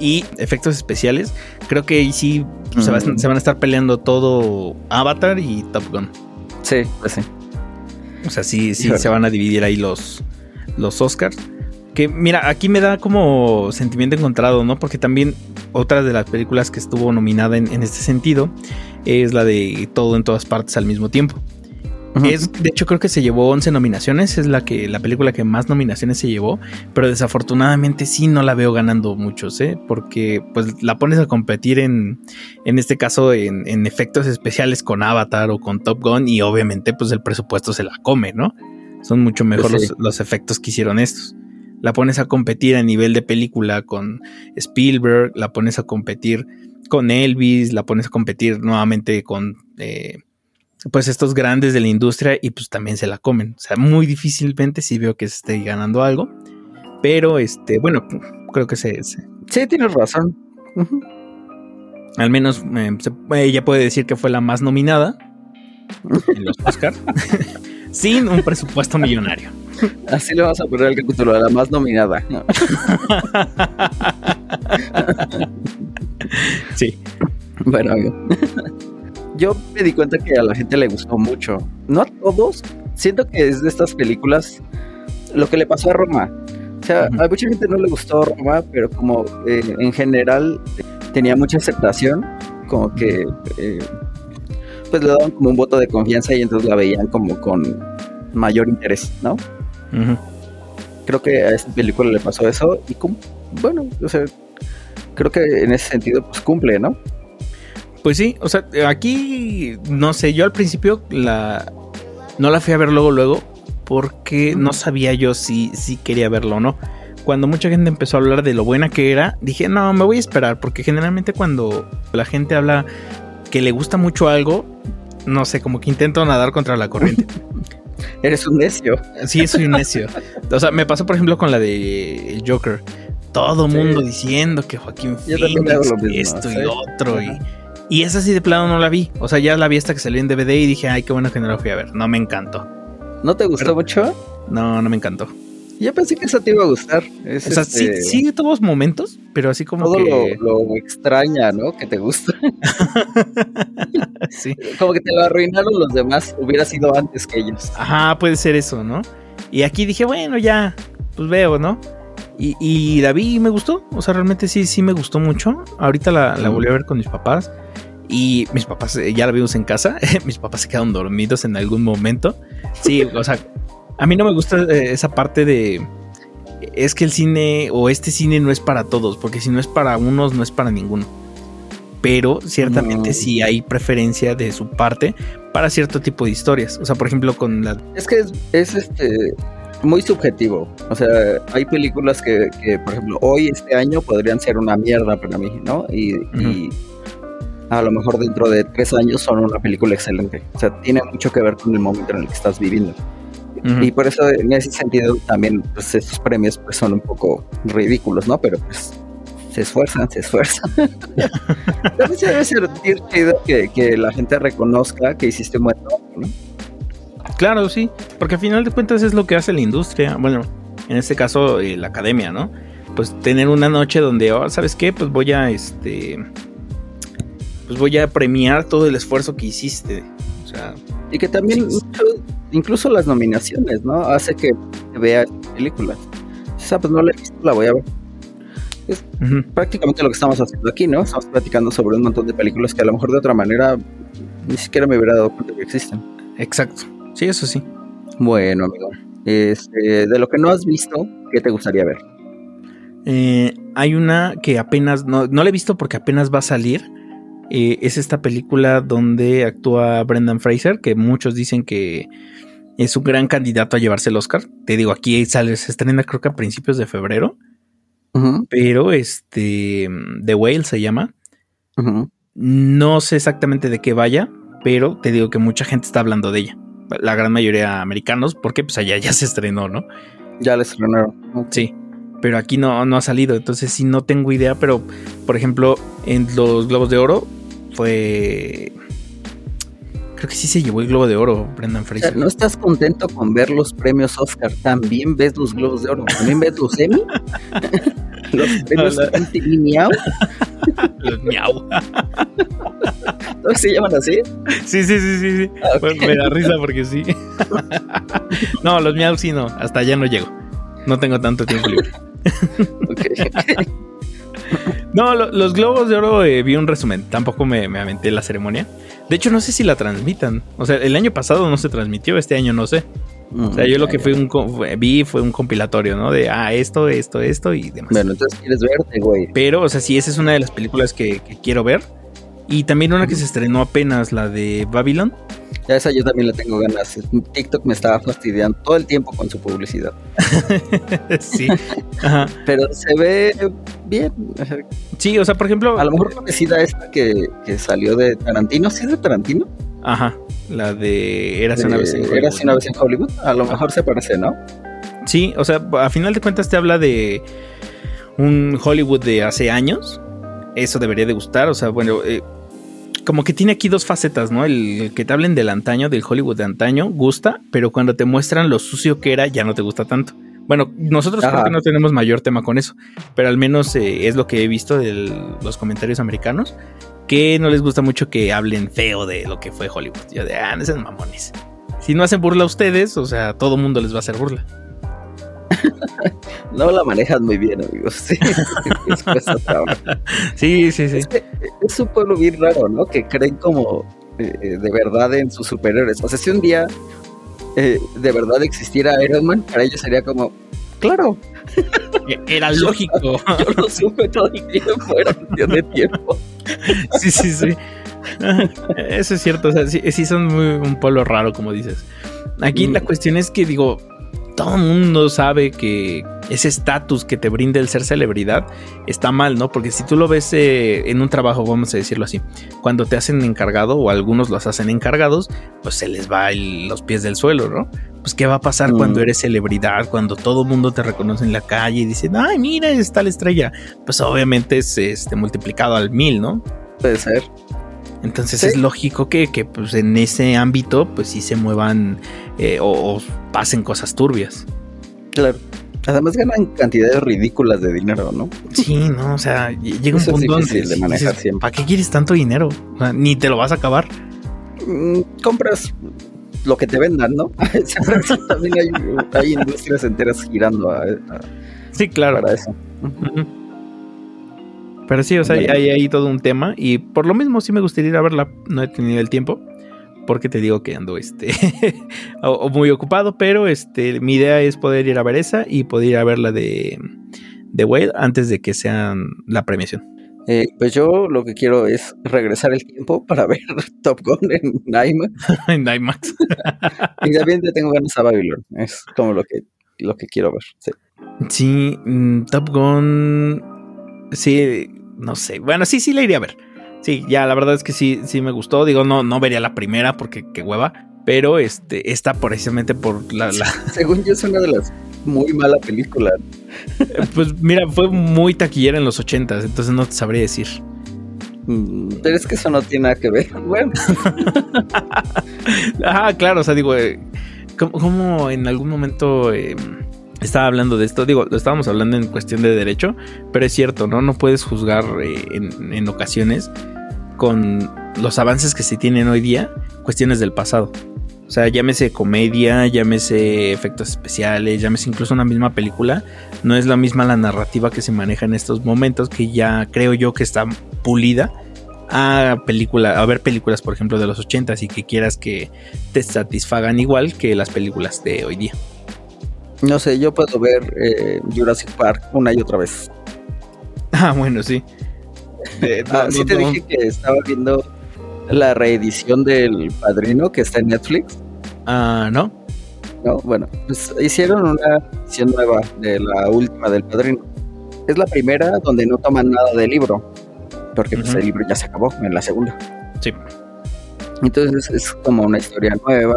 Y efectos especiales, creo que ahí sí se, van a estar peleando todo Avatar y Top Gun. Sí, pues sí. O sea, sí, sí se van a dividir ahí los, los Oscars. Que mira, aquí me da como sentimiento encontrado, ¿no? Porque también otra de las películas que estuvo nominada en, en este sentido es la de Todo en todas partes al mismo tiempo. Es, de hecho, creo que se llevó 11 nominaciones. Es la que la película que más nominaciones se llevó. Pero desafortunadamente sí no la veo ganando muchos, ¿eh? Porque pues la pones a competir en, en este caso, en, efectos especiales con Avatar o con Top Gun. Y obviamente, pues el presupuesto se la come, ¿no? Son mucho mejor pues los, efectos que hicieron estos. La pones a competir a nivel de película con Spielberg. La pones a competir con Elvis. La pones a competir nuevamente con. Eh, pues estos grandes de la industria y pues también se la comen. O sea, muy difícilmente si veo que se esté ganando algo. Pero este, bueno, creo que se. Sí, tienes razón. Al menos eh, ella puede decir que fue la más nominada [laughs] en los Oscar [laughs] sin un presupuesto millonario. Así le vas a poner el capítulo, la más nominada. [laughs] sí. Bueno, yo me di cuenta que a la gente le gustó mucho. No a todos. Siento que es de estas películas lo que le pasó a Roma. O sea, a mucha gente no le gustó Roma, pero como eh, en general tenía mucha aceptación, como que eh, pues le daban como un voto de confianza y entonces la veían como con mayor interés, ¿no? Creo que a esta película le pasó eso y como, bueno, o sea, creo que en ese sentido pues cumple, ¿no? Pues sí, o sea, aquí no sé, yo al principio la no la fui a ver luego luego porque no sabía yo si, si quería verlo o no. Cuando mucha gente empezó a hablar de lo buena que era, dije, no, me voy a esperar, porque generalmente cuando la gente habla que le gusta mucho algo, no sé, como que intento nadar contra la corriente. [laughs] Eres un necio. Sí, soy un necio. O sea, me pasó, por ejemplo, con la de Joker. Todo mundo diciendo que Joaquín Phoenix, esto y otro. Y, y esa sí de plano no la vi. O sea, ya la vi hasta que salió en DVD y dije, ay, qué bueno que no la fui a ver. No me encantó. ¿No te gustó mucho? No, no me encantó. Yo pensé que esa te iba a gustar. o sea, sí, este, sí tuvo momentos, pero así como todo lo, extraña, ¿no? Que te gusta. [laughs] [laughs] sí. Como que te lo arruinaron los demás, hubiera sido antes que ellos. Ajá, puede ser eso, ¿no? Y aquí dije, bueno, ya, pues veo, ¿no? Y, y la vi y me gustó. O sea, realmente sí, sí me gustó mucho. Ahorita la, la volví a ver con mis papás. Y mis papás eh, ya la vimos en casa. [laughs] mis papás se quedaron dormidos en algún momento. Sí, [laughs] o sea, a mí no me gusta eh, esa parte de es que el cine o este cine no es para todos, porque si no es para unos, no es para ninguno. Pero ciertamente sí hay preferencia de su parte para cierto tipo de historias. O sea, por ejemplo, con la. Es que es, este muy subjetivo. O sea, hay películas que, por ejemplo, hoy, este año, podrían ser una mierda para mí, ¿no? y, y a lo mejor dentro de tres años son una película excelente. O sea, tiene mucho que ver con el momento en el que estás viviendo. Y por eso, en ese sentido, también pues, estos premios pues, son un poco ridículos, ¿no? Pero pues se esfuerzan, se esfuerzan. [laughs] También se debe sentir chido que, que, la gente reconozca que hiciste un buen trabajo, ¿no? Claro, sí, porque al final de cuentas es lo que hace la industria. Bueno, en este caso, eh, la academia, ¿no? Pues tener una noche donde, oh, ¿sabes qué? Pues voy a, este, pues voy a premiar todo el esfuerzo que hiciste. O sea, y que también incluso las nominaciones, ¿no? Hace que vea películas. O sea, pues no la he visto, la voy a ver. Es prácticamente lo que estamos haciendo aquí, ¿no? Estamos platicando sobre un montón de películas que a lo mejor de otra manera ni siquiera me hubiera dado cuenta que existen. Exacto. Sí, eso sí. Bueno, amigo. Este, de lo que no has visto, ¿qué te gustaría ver? Eh, hay una que apenas, no, no la he visto porque apenas va a salir, eh, es esta película donde actúa Brendan Fraser, que muchos dicen que es un gran candidato a llevarse el Oscar. Te digo, aquí sale, se estrena creo que a principios de febrero. Pero este, The Whale se llama. No sé exactamente de qué vaya, pero te digo que mucha gente está hablando de ella. La gran mayoría americanos, porque pues allá ya se estrenó, ¿no? Ya la estrenaron. Sí pero aquí no, no ha salido. Entonces sí no tengo idea, pero por ejemplo en los Globos de Oro fue... Creo que sí se llevó el Globo de Oro, Brendan Fraser. ¿No estás contento con ver los premios Oscar? ¿También ves los Globos de Oro? ¿También ves los Emmy? [laughs] ¿Los premios no, Miau? [laughs] los Miau. ¿No se llaman así? Sí, sí, sí, sí. sí. Ah, me da risa porque sí. [laughs] no, los Miau sí no. Hasta allá no llego. No tengo tanto tiempo libre. [laughs] No, los Globos de Oro eh, vi un resumen. Tampoco me, me, aventé la ceremonia. De hecho, no sé si la transmitan. O sea, el año pasado no se transmitió, este año no sé. O sea, yo lo que fui un, vi fue un compilatorio, ¿no? De, ah, esto, esto, esto y demás. Bueno, entonces quieres verte, güey. Pero, o sea, sí, esa es una de las películas que, que quiero ver. Y también una que se estrenó apenas, la de Babylon. Ya esa yo también la tengo ganas. TikTok me estaba fastidiando todo el tiempo con su publicidad. [laughs] sí. Pero se ve bien. Sí, o sea, por ejemplo. A lo mejor parecida esta que, que salió de Tarantino. ¿Sí es de Tarantino? Ajá. La de Eras una vez en Hollywood. Eras una vez en Hollywood. A lo mejor se parece, ¿no? Sí, o sea, a final de cuentas te habla de un Hollywood de hace años eso debería de gustar. O sea, bueno, eh, como que tiene aquí dos facetas, ¿no? El, que te hablen del antaño, del Hollywood de antaño, gusta, pero cuando te muestran lo sucio que era, ya no te gusta tanto. Bueno, nosotros creo que no tenemos mayor tema con eso, pero al menos eh, es lo que he visto de los comentarios americanos, que no les gusta mucho que hablen feo de lo que fue Hollywood. Yo de, ah, no sean mamones. Si no hacen burla a ustedes, o sea, todo mundo les va a hacer burla. [laughs] no la manejan muy bien, amigos. [laughs] [laughs] Sí, sí, sí. Es, un pueblo bien raro, ¿no? Que creen como eh, eh, de verdad en sus superiores. O sea, si un día eh, de verdad existiera Iron Man, para ellos sería como, claro. E-, era lógico. Yo, lo supe todo el tiempo, era cuestión de tiempo. [laughs] Sí, sí, sí. Eso es cierto, o sea, sí, son muy, un pueblo raro, como dices. Aquí la mm. cuestión es que, digo, todo el mundo sabe que ese estatus que te brinda el ser celebridad está mal, ¿no? Porque si tú lo ves eh, en un trabajo, vamos a decirlo así, cuando te hacen encargado o algunos los hacen encargados, pues se les va los pies del suelo, ¿no? Pues qué va a pasar cuando mm. eres celebridad, cuando todo el mundo te reconoce en la calle y dicen, ay, mira, está la estrella. Pues obviamente es este, multiplicado al mil, ¿no? Puede ser. Entonces es lógico que, pues, en ese ámbito pues sí se muevan eh, o, pasen cosas turbias. Claro. Además ganan cantidades ridículas de dinero, ¿no? Sí, no, o sea, llega un punto donde de manejar ¿Para qué quieres tanto dinero? ni te lo vas a acabar. Mm, compras lo que te vendan, ¿no? [laughs] También hay, industrias enteras girando a, sí, claro. para eso. Pero sí, o sea, hay ahí todo un tema y por lo mismo sí me gustaría ir a verla, no he tenido el tiempo porque te digo que ando este [laughs] muy ocupado, pero este mi idea es poder ir a ver esa y poder ir a ver la de de Wade antes de que sean la premiación. Eh, pues yo lo que quiero es regresar el tiempo para [laughs] ver Top Gun en IMAX. [laughs] en IMAX. y también te tengo ganas a Babylon. Es como lo que, lo que quiero ver. Sí, sí mm, Top Gun. Sí, no sé. Bueno, sí, sí la iría a ver. Sí, ya, la verdad es que sí, sí me gustó. Digo, no, no vería la primera porque qué hueva. Pero este, esta precisamente por la, [laughs] Según yo es una de las muy mala película. Eh, pues mira, fue muy taquillera en los ochentas, entonces no te sabría decir. Mm, pero es que eso no tiene nada que ver. [laughs] Bueno. [laughs] ah, claro, o sea, digo, eh, como, en algún momento em, estaba hablando de esto, digo, lo estábamos hablando en cuestión de derecho, pero es cierto, ¿no? No puedes juzgar eh, en, ocasiones con los avances que se tienen hoy día, cuestiones del pasado. O sea, llámese comedia, llámese efectos especiales, llámese incluso una misma película. No es la misma la narrativa que se maneja en estos momentos, que ya creo yo que está pulida a película, a ver películas, por ejemplo, de los 80 y que quieras que te satisfagan igual que las películas de hoy día. No sé, yo puedo ver eh, Jurassic Park una y otra vez. [laughs] Ah, bueno, sí. [laughs] ah, sí te dije que estaba viendo la reedición del Padrino que está en Netflix. Ah, ¿no? No, bueno, pues hicieron una edición nueva de la última del Padrino. Es la primera donde no toman nada del libro, porque pues, el libro ya se acabó en la segunda. Sí. Entonces es como una historia nueva,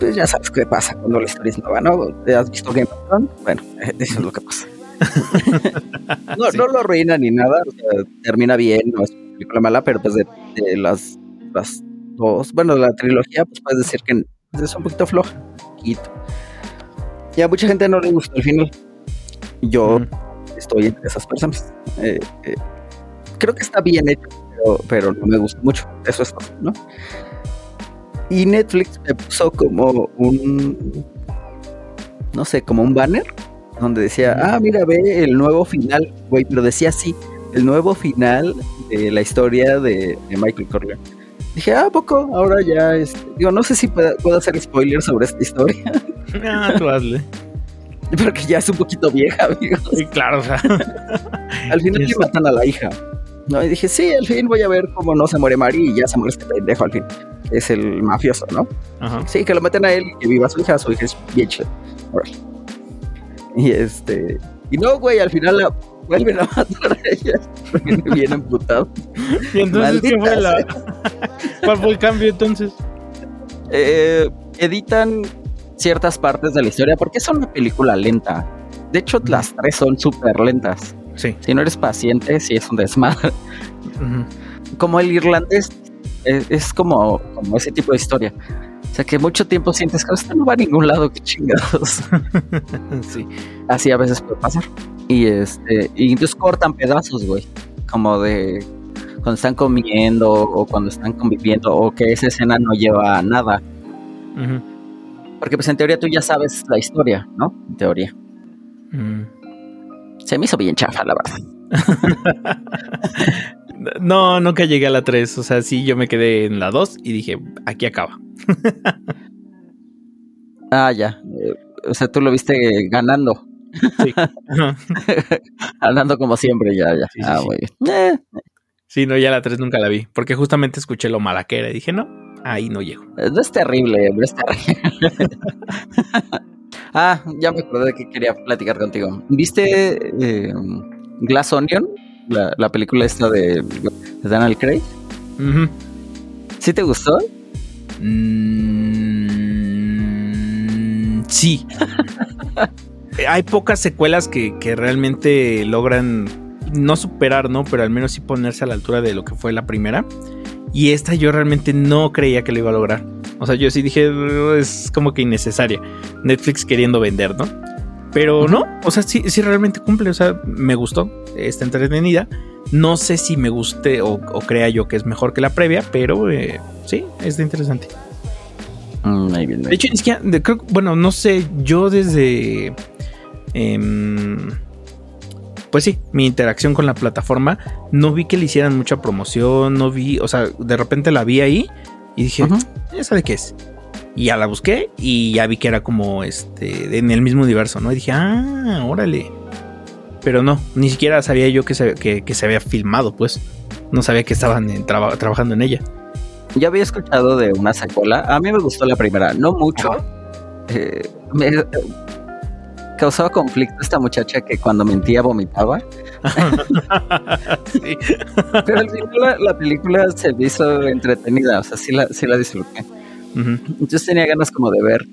pues ya sabes qué pasa cuando la historia es nueva, ¿no? ¿Te has visto Game of Thrones? Bueno, eso es lo que pasa. [laughs] no, no lo arruina ni nada, o sea, termina bien, no es una película mala, pero pues de, las, las, dos, bueno, de la trilogía, pues puedes decir que es un poquito floja, un poquito. Y a mucha gente no le gustó el final. Yo estoy entre esas personas. Eh, eh, creo que está bien hecho, pero, pero no me gusta mucho. Eso es todo, ¿no? Y Netflix me puso como un, no sé, como un banner donde decía, ah, mira, ve el nuevo final, güey, pero decía así, el nuevo final de la historia de, Michael Corleone. Dije, ah, poco, ahora ya, este, digo, no sé si puedo, hacer spoilers sobre esta historia. [laughs] Ah, tú hazle. [laughs] Porque ya es un poquito vieja, amigo. Sí, claro, o sea. [laughs] Al final le matan a la hija. ¿no? Y dije, sí, al fin voy a ver cómo no se muere Mari y ya se muere este pendejo al fin. Es el mafioso, ¿no? Sí, que lo meten a él y que viva su hija, su hija es bien chida. Y este. Y no, güey, al final la vuelven a matar a ella. [laughs] bien emputado. ¿Y entonces qué fue la. [laughs] ¿Cuál fue el cambio entonces? Eh, editan ciertas partes de la historia porque es una película lenta. De hecho, las tres son súper lentas. Sí. Si no eres paciente, sí es un desmadre. Como el irlandés, es, es como, como ese tipo de historia. O sea que mucho tiempo sientes que esto no va a ningún lado, qué chingados. [laughs] sí. Así a veces puede pasar. Y este, y entonces cortan pedazos, güey. Como de cuando están comiendo o cuando están conviviendo o que esa escena no lleva a nada. Porque pues en teoría tú ya sabes la historia, ¿no? En teoría. Mm. Se me hizo bien chafa, la verdad. [laughs] No, nunca llegué a la 3. O sea, sí, yo me quedé en la 2 y dije, aquí acaba. [laughs] Ah, ya. Eh, o sea, tú lo viste ganando. Sí. [laughs] Ajá. Andando como siempre, ya, ya. Sí, sí, ah, sí. muy bien. Eh, Sí, no, ya la 3 nunca la vi. Porque justamente escuché lo mala que era y dije, no, ahí no llego. no es terrible, no es terrible. [laughs] ah, ya me acordé de que quería platicar contigo. ¿Viste eh, Glass Onion? La, la película esta de, de Daniel Craig. ¿Sí te gustó? Mm, sí. [laughs] Hay pocas secuelas que, que realmente logran no superar, ¿no? Pero al menos sí ponerse a la altura de lo que fue la primera. Y esta yo realmente no creía que lo iba a lograr. O sea, yo sí dije, "Uh, es como que innecesaria. Netflix queriendo vender, ¿no? Pero no, o sea, sí, sí realmente cumple. O sea, me gustó, está entretenida. No sé si me guste o, o crea yo que es mejor que la previa, pero eh, sí, está interesante. Mm, ahí. De hecho, de- creo, bueno, no sé, yo desde... em, pues sí, mi interacción con la plataforma, no vi que le hicieran mucha promoción, no vi, o sea, de repente la vi ahí y dije. ¿esa de qué es? Y ya la busqué y ya vi que era como este, en el mismo universo, ¿no? Y dije, ah, órale. Pero no, ni siquiera sabía yo que se, que, que se había filmado, pues. No sabía que estaban en- traba- trabajando en ella. Ya había escuchado de una secuela. A mí me gustó la primera, no mucho. Eh, me eh, causaba conflicto esta muchacha que cuando mentía vomitaba. [laughs] Pero al final la, la película se me hizo entretenida, o sea, sí la, sí la disfruté. Entonces tenía ganas como de ver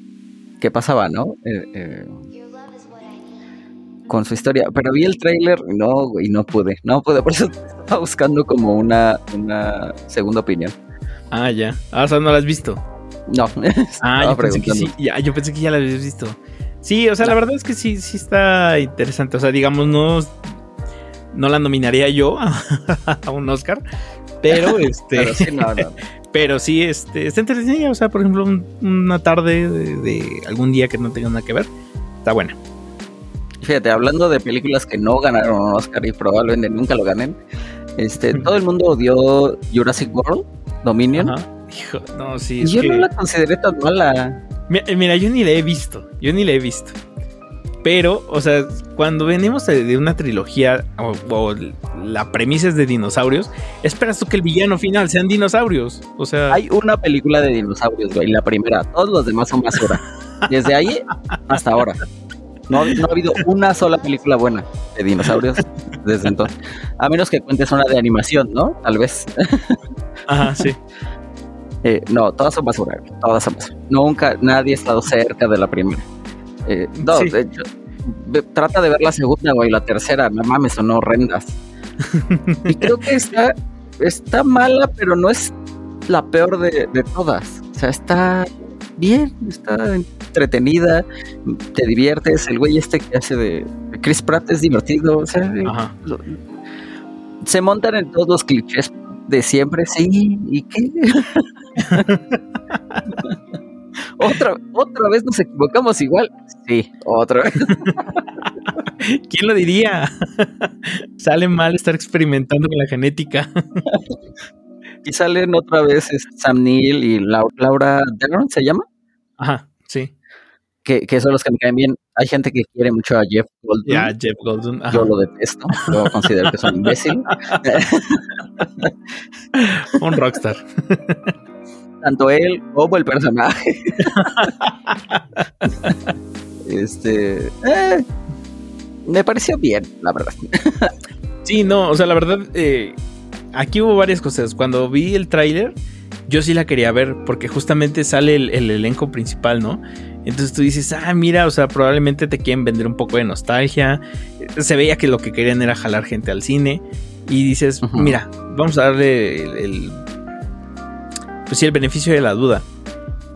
qué pasaba, ¿no? Eh, eh, con su historia. Pero vi el tráiler y no, güey, no pude. No pude, por eso estaba buscando como una, una segunda opinión. Ah, ya. Ah, o sea, no la has visto. No, [laughs] Ah, yo pensé que sí. Ya, yo pensé que ya la habías visto. Sí, o sea, la verdad es que sí, sí está interesante. O sea, digamos, no, no la nominaría yo a, [laughs] a un Oscar. Pero [laughs] este. Pero sí, no, no. Pero sí, este, está entretenida. O sea, por ejemplo, un- una tarde de, de algún día que no tenga nada que ver. Está buena. Fíjate, hablando de películas que no ganaron un Oscar y probablemente nunca lo ganen, este, todo el mundo odió Jurassic World, Dominion. Ajá. Hijo, no, sí. Es yo que- no la consideré tan mala. Mi- Mira, yo ni la he visto. Yo ni la he visto. Pero, o sea, cuando venimos de, una trilogía o, o la premisa es de dinosaurios, esperas tú que el villano final sean dinosaurios. O sea, Hay una película de dinosaurios, güey, la primera. Todos los demás son basura. Desde ahí hasta ahora. No, no ha habido una sola película buena de dinosaurios desde entonces. A menos que cuentes una de animación, ¿no? Tal vez. ajá, sí. Eh, no, todas son basura. güey, Todas son basura. Nunca, nadie ha estado cerca de la primera. Eh, Sí. de hecho, trata de ver la segunda, güey, la tercera. No mames, son horrendas. [laughs] Y creo que está, está mala, pero no es la peor de, de todas. O sea, está bien, está entretenida, te diviertes. El güey este que hace de Chris Pratt es divertido. O sea, lo- se montan en todos los clichés de siempre, sí. ¿Y qué? [laughs] otra, otra vez nos equivocamos igual. Sí, otra vez. [laughs] ¿Quién lo diría? [laughs] Sale mal estar experimentando con la genética. [laughs] Y salen otra vez Sam Neill y Lau- Laura Dern, ¿se llama? Ajá, sí. Que, que son los que me caen bien. Hay gente que quiere mucho a Jeff Goldblum. Ya, Jeff Goldblum. ajá. Yo lo detesto. Yo considero que es un imbécil. Un rockstar. Tanto él como el personaje. [laughs] este. eh, me pareció bien, la verdad. Sí, no, o sea, la verdad, eh, aquí hubo varias cosas. Cuando vi el tráiler, yo sí la quería ver, porque justamente sale el, el elenco principal, ¿no? Entonces tú dices, ah, mira, o sea, probablemente te quieren vender un poco de nostalgia. Se veía que lo que querían era jalar gente al cine. Y dices, mira, vamos a darle el, pues sí, el beneficio de la duda.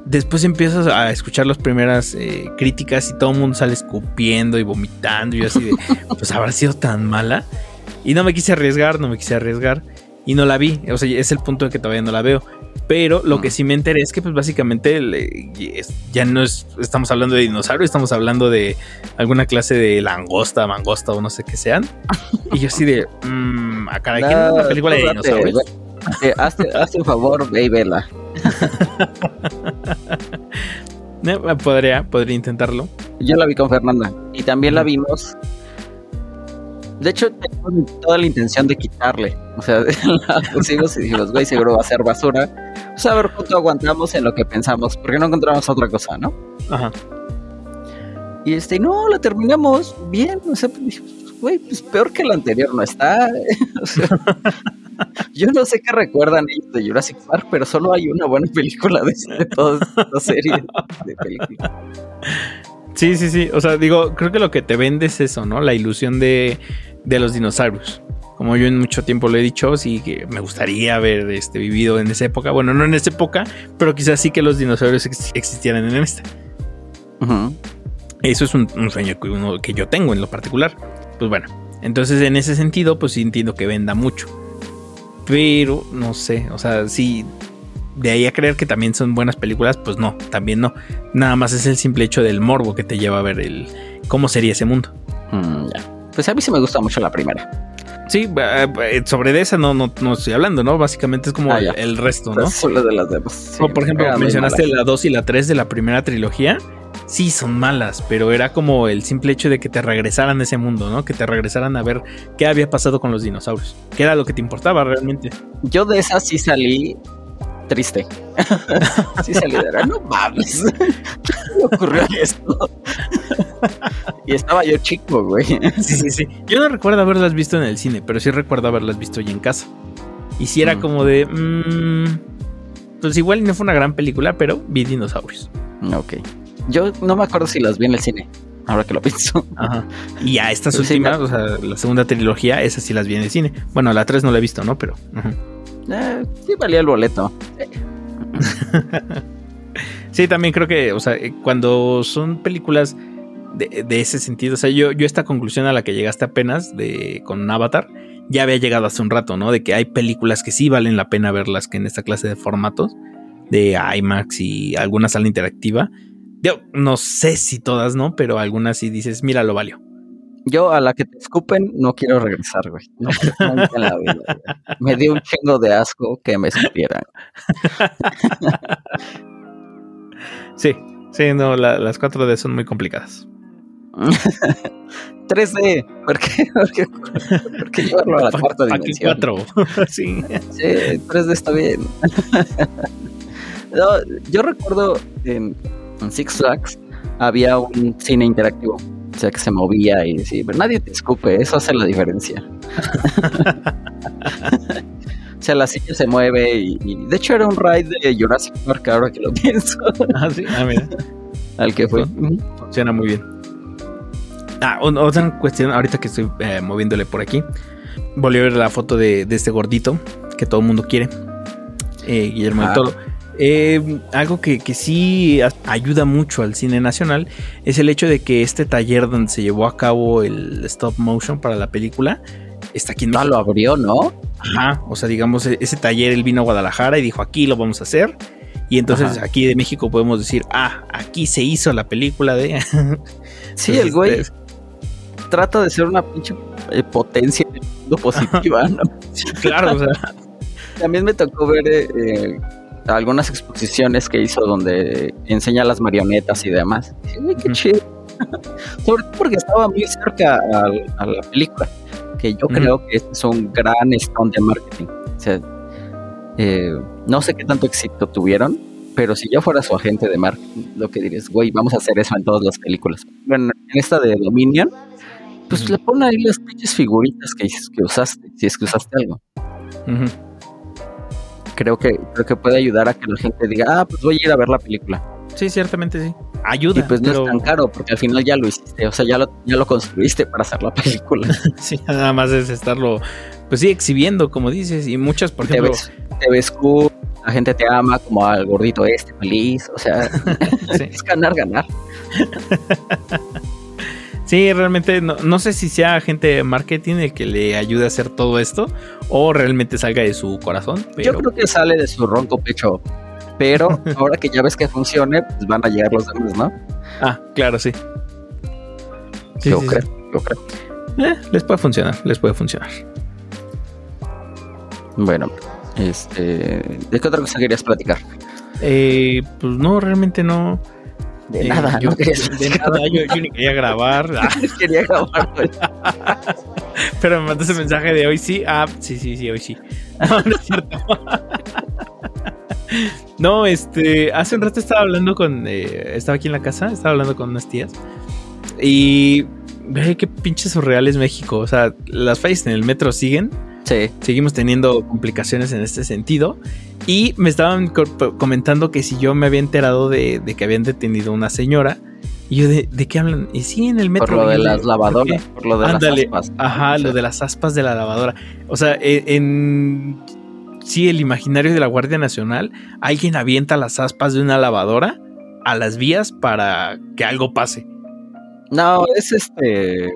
Después empiezas a escuchar las primeras eh, críticas y todo el mundo sale escupiendo y vomitando. Y yo así de, [laughs] pues habrá sido tan mala. Y no me quise arriesgar, no me quise arriesgar. Y no la vi. O sea, es el punto de que todavía no la veo. Pero lo que sí me enteré es que, pues básicamente, ya no es, estamos hablando de dinosaurio, estamos hablando de alguna clase de langosta, mangosta o no sé qué sean. Y yo así de, mmm, a cada quien una película de dinosaurios. Hazte, hazte, un favor, ve y vela. [laughs] podría, podría intentarlo. Yo la vi con Fernanda y también la vimos de hecho, tenemos toda la intención de quitarle. O sea, [laughs] la pusimos y dijimos, güey, seguro va a ser basura. Pues a ver cuánto aguantamos en lo que pensamos, porque no encontramos otra cosa, ¿no? Ajá. Y este, no, la terminamos bien. O sea, pues güey, pues peor que la anterior no está. [laughs] o sea, [laughs] yo no sé qué recuerdan ellos de Jurassic Park, pero solo hay una buena película de, de toda esta serie de películas. Sí, sí, sí. O sea, digo, creo que lo que te vende es eso, ¿no? La ilusión de de los dinosaurios. Como yo en mucho tiempo lo he dicho, sí que me gustaría haber este, vivido en esa época. Bueno, no en esa época, pero quizás sí que los dinosaurios existieran en esta. Eso es un, sueño que, uno, que yo tengo en lo particular. Pues bueno, entonces en ese sentido, pues sí entiendo que venda mucho. Pero no sé, o sea, sí, de ahí a creer que también son buenas películas, pues no, también no. Nada más es el simple hecho del morbo que te lleva a ver el cómo sería ese mundo. Mm, ya. Pues a mí sí me gusta mucho la primera. Sí, eh, eh, sobre de esa no, no, no, estoy hablando, ¿no? Básicamente es como ah, el, resto, ¿no? Solo de las demás. por ejemplo, mencionaste la 2 y la 3 de la primera trilogía. Sí, son malas, pero era como el simple hecho de que te regresaran a ese mundo, ¿no? Que te regresaran a ver qué había pasado con los dinosaurios. ¿Qué era lo que te importaba realmente? Yo de esa sí salí triste. [laughs] sí salí de no mames. [laughs] ¿Qué ocurrió esto? [laughs] y estaba yo chico, güey. Sí, sí, sí. Yo no recuerdo haberlas visto en el cine, pero sí recuerdo haberlas visto ya en casa. Y si era mm. como de. Mmm, pues igual no fue una gran película, pero vi dinosaurios. Ok. Yo no me acuerdo si las vi en el cine. Ahora que lo pienso. Ajá. Y a estas últimas, o sea, la segunda trilogía, esas sí las vi en el cine. Bueno, la 3 no la he visto, ¿no? Pero. Eh, sí valía el boleto. sí, [laughs] también creo que, o sea, cuando son películas de, ese sentido. O sea, yo, yo esta conclusión a la que llegaste apenas de, con Avatar, ya había llegado hace un rato, ¿no? De que hay películas que sí valen la pena verlas que en esta clase de formatos, de IMAX y alguna sala interactiva. Yo no sé si todas, ¿no? Pero algunas sí dices, mira, lo valió. Yo a la que te escupen no quiero regresar, güey. No en la vida. Me dio un chingo de asco que me escupieran. [laughs] sí, sí, no, las 4D son muy complicadas. [laughs] 3D. [laughs] ¿Por qué? ¿Por qué, llevarlo a la cuarta dimensión? 4. sí. sí, 3D está bien. yo recuerdo en, Six Flags había un cine interactivo. O sea, que se movía y decía, pero nadie te escupe, eso hace la diferencia. [laughs] o sea, la silla se mueve y, de hecho era un ride de Jurassic Park ahora que lo [laughs] pienso. ah, sí, ah, mira. [laughs] Al que fue. Funciona muy bien. Ah, otra cuestión, ahorita que estoy eh, moviéndole por aquí. Volví a ver la foto de, este gordito que todo el mundo quiere. Eh, Guillermo del Toro. Eh, algo que, sí ayuda mucho al cine nacional es el hecho de que este taller donde se llevó a cabo el stop motion para la película está aquí en Ah, lo abrió, ¿no? Ajá, o sea, digamos, e-, ese taller él vino a Guadalajara y dijo aquí lo vamos a hacer. Y entonces aquí de México podemos decir, ah, aquí se hizo la película de... [laughs] sí, el güey trata de ser una pinche eh, potencia positiva, ¿no? claro, o sea. [laughs] También me tocó ver eh, algunas exposiciones que hizo donde enseña las marionetas y demás. qué chido. [laughs] Sobre todo porque estaba muy cerca a, la película, que yo creo que es un gran stand de marketing. O sea, eh, no sé qué tanto éxito tuvieron, pero si yo fuera su agente de marketing, lo que dirías, güey, vamos a hacer eso en todas las películas. Bueno, en esta de Dominion, pues le pone ahí las pinches figuritas que, que usaste, si es que usaste algo. Creo que creo que puede ayudar a que la gente diga, ah, pues voy a ir a ver la película. Sí, ciertamente sí. ayuda. Y pues no es tan caro, porque al final ya lo hiciste, o sea, ya lo, ya lo construiste para hacer la película. [laughs] sí, nada más es estarlo, pues sí, exhibiendo, como dices, y muchas, por ejemplo... Te ves, cool, la gente te ama como al gordito este, feliz, o sea, [laughs] [laughs] es ganar, ganar. Sí, realmente no, sé si sea gente de marketing el que le ayude a hacer todo esto o realmente salga de su corazón. Yo creo que sale de su ronco pecho. Pero [laughs] ahora que ya ves que funcione, pues van a llegar los demás, ¿no? Ah, claro, sí. yo creo, yo creo. Eh, les puede funcionar, les puede funcionar. Bueno, este, ¿de qué otra cosa querías platicar? Eh, pues no, realmente no. De nada, yo, de, [laughs] nada, yo, ni quería grabar. [laughs] quería grabar. [laughs] Pero me mandaste el mensaje de hoy sí. Ah, sí, sí, sí, hoy sí. No, no es cierto. No, este, hace un rato estaba hablando con, eh, estaba aquí en la casa, estaba hablando con unas tías y ve qué pinches surreal México. O sea, las fallas en el metro siguen. Sí. Seguimos teniendo complicaciones en este sentido. Y me estaban comentando que si yo me había enterado de, que habían detenido una señora. Y yo, ¿de, qué hablan? Y sí, en el metro. Por lo de las lavadoras, por lo de las aspas. Ajá, lo de las aspas de la lavadora. O sea, e, en sí, el imaginario de la Guardia Nacional, alguien avienta las aspas de una lavadora a las vías para que algo pase. No, es este.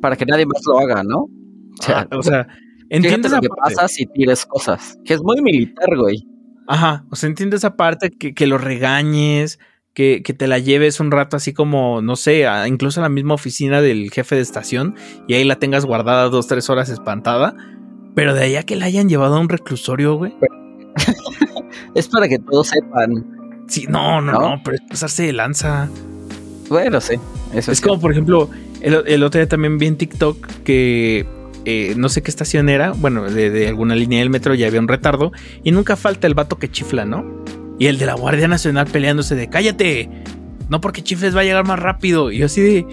para que nadie más lo haga, ¿no? [laughs] O sea, ah, entiendes lo que pasa si tires cosas, que es muy militar, güey. Ajá, o sea, entiendes esa parte que, que lo regañes, que, que, te la lleves un rato así como, no sé, incluso a la misma oficina del jefe de estación y ahí la tengas guardada dos, tres horas espantada pero de allá que la hayan llevado a un reclusorio, güey. [laughs] es para que todos sepan. Sí, no, no, no, pero es pasarse de lanza. Bueno, sí. Eso es como, por ejemplo, el, otro día también vi en TikTok que eh, no sé qué estación era, bueno, de, alguna línea del metro ya había un retardo y nunca falta el vato que chifla, ¿no? Y el de la Guardia Nacional peleándose de cállate, no porque chifles va a llegar más rápido. Y yo así de,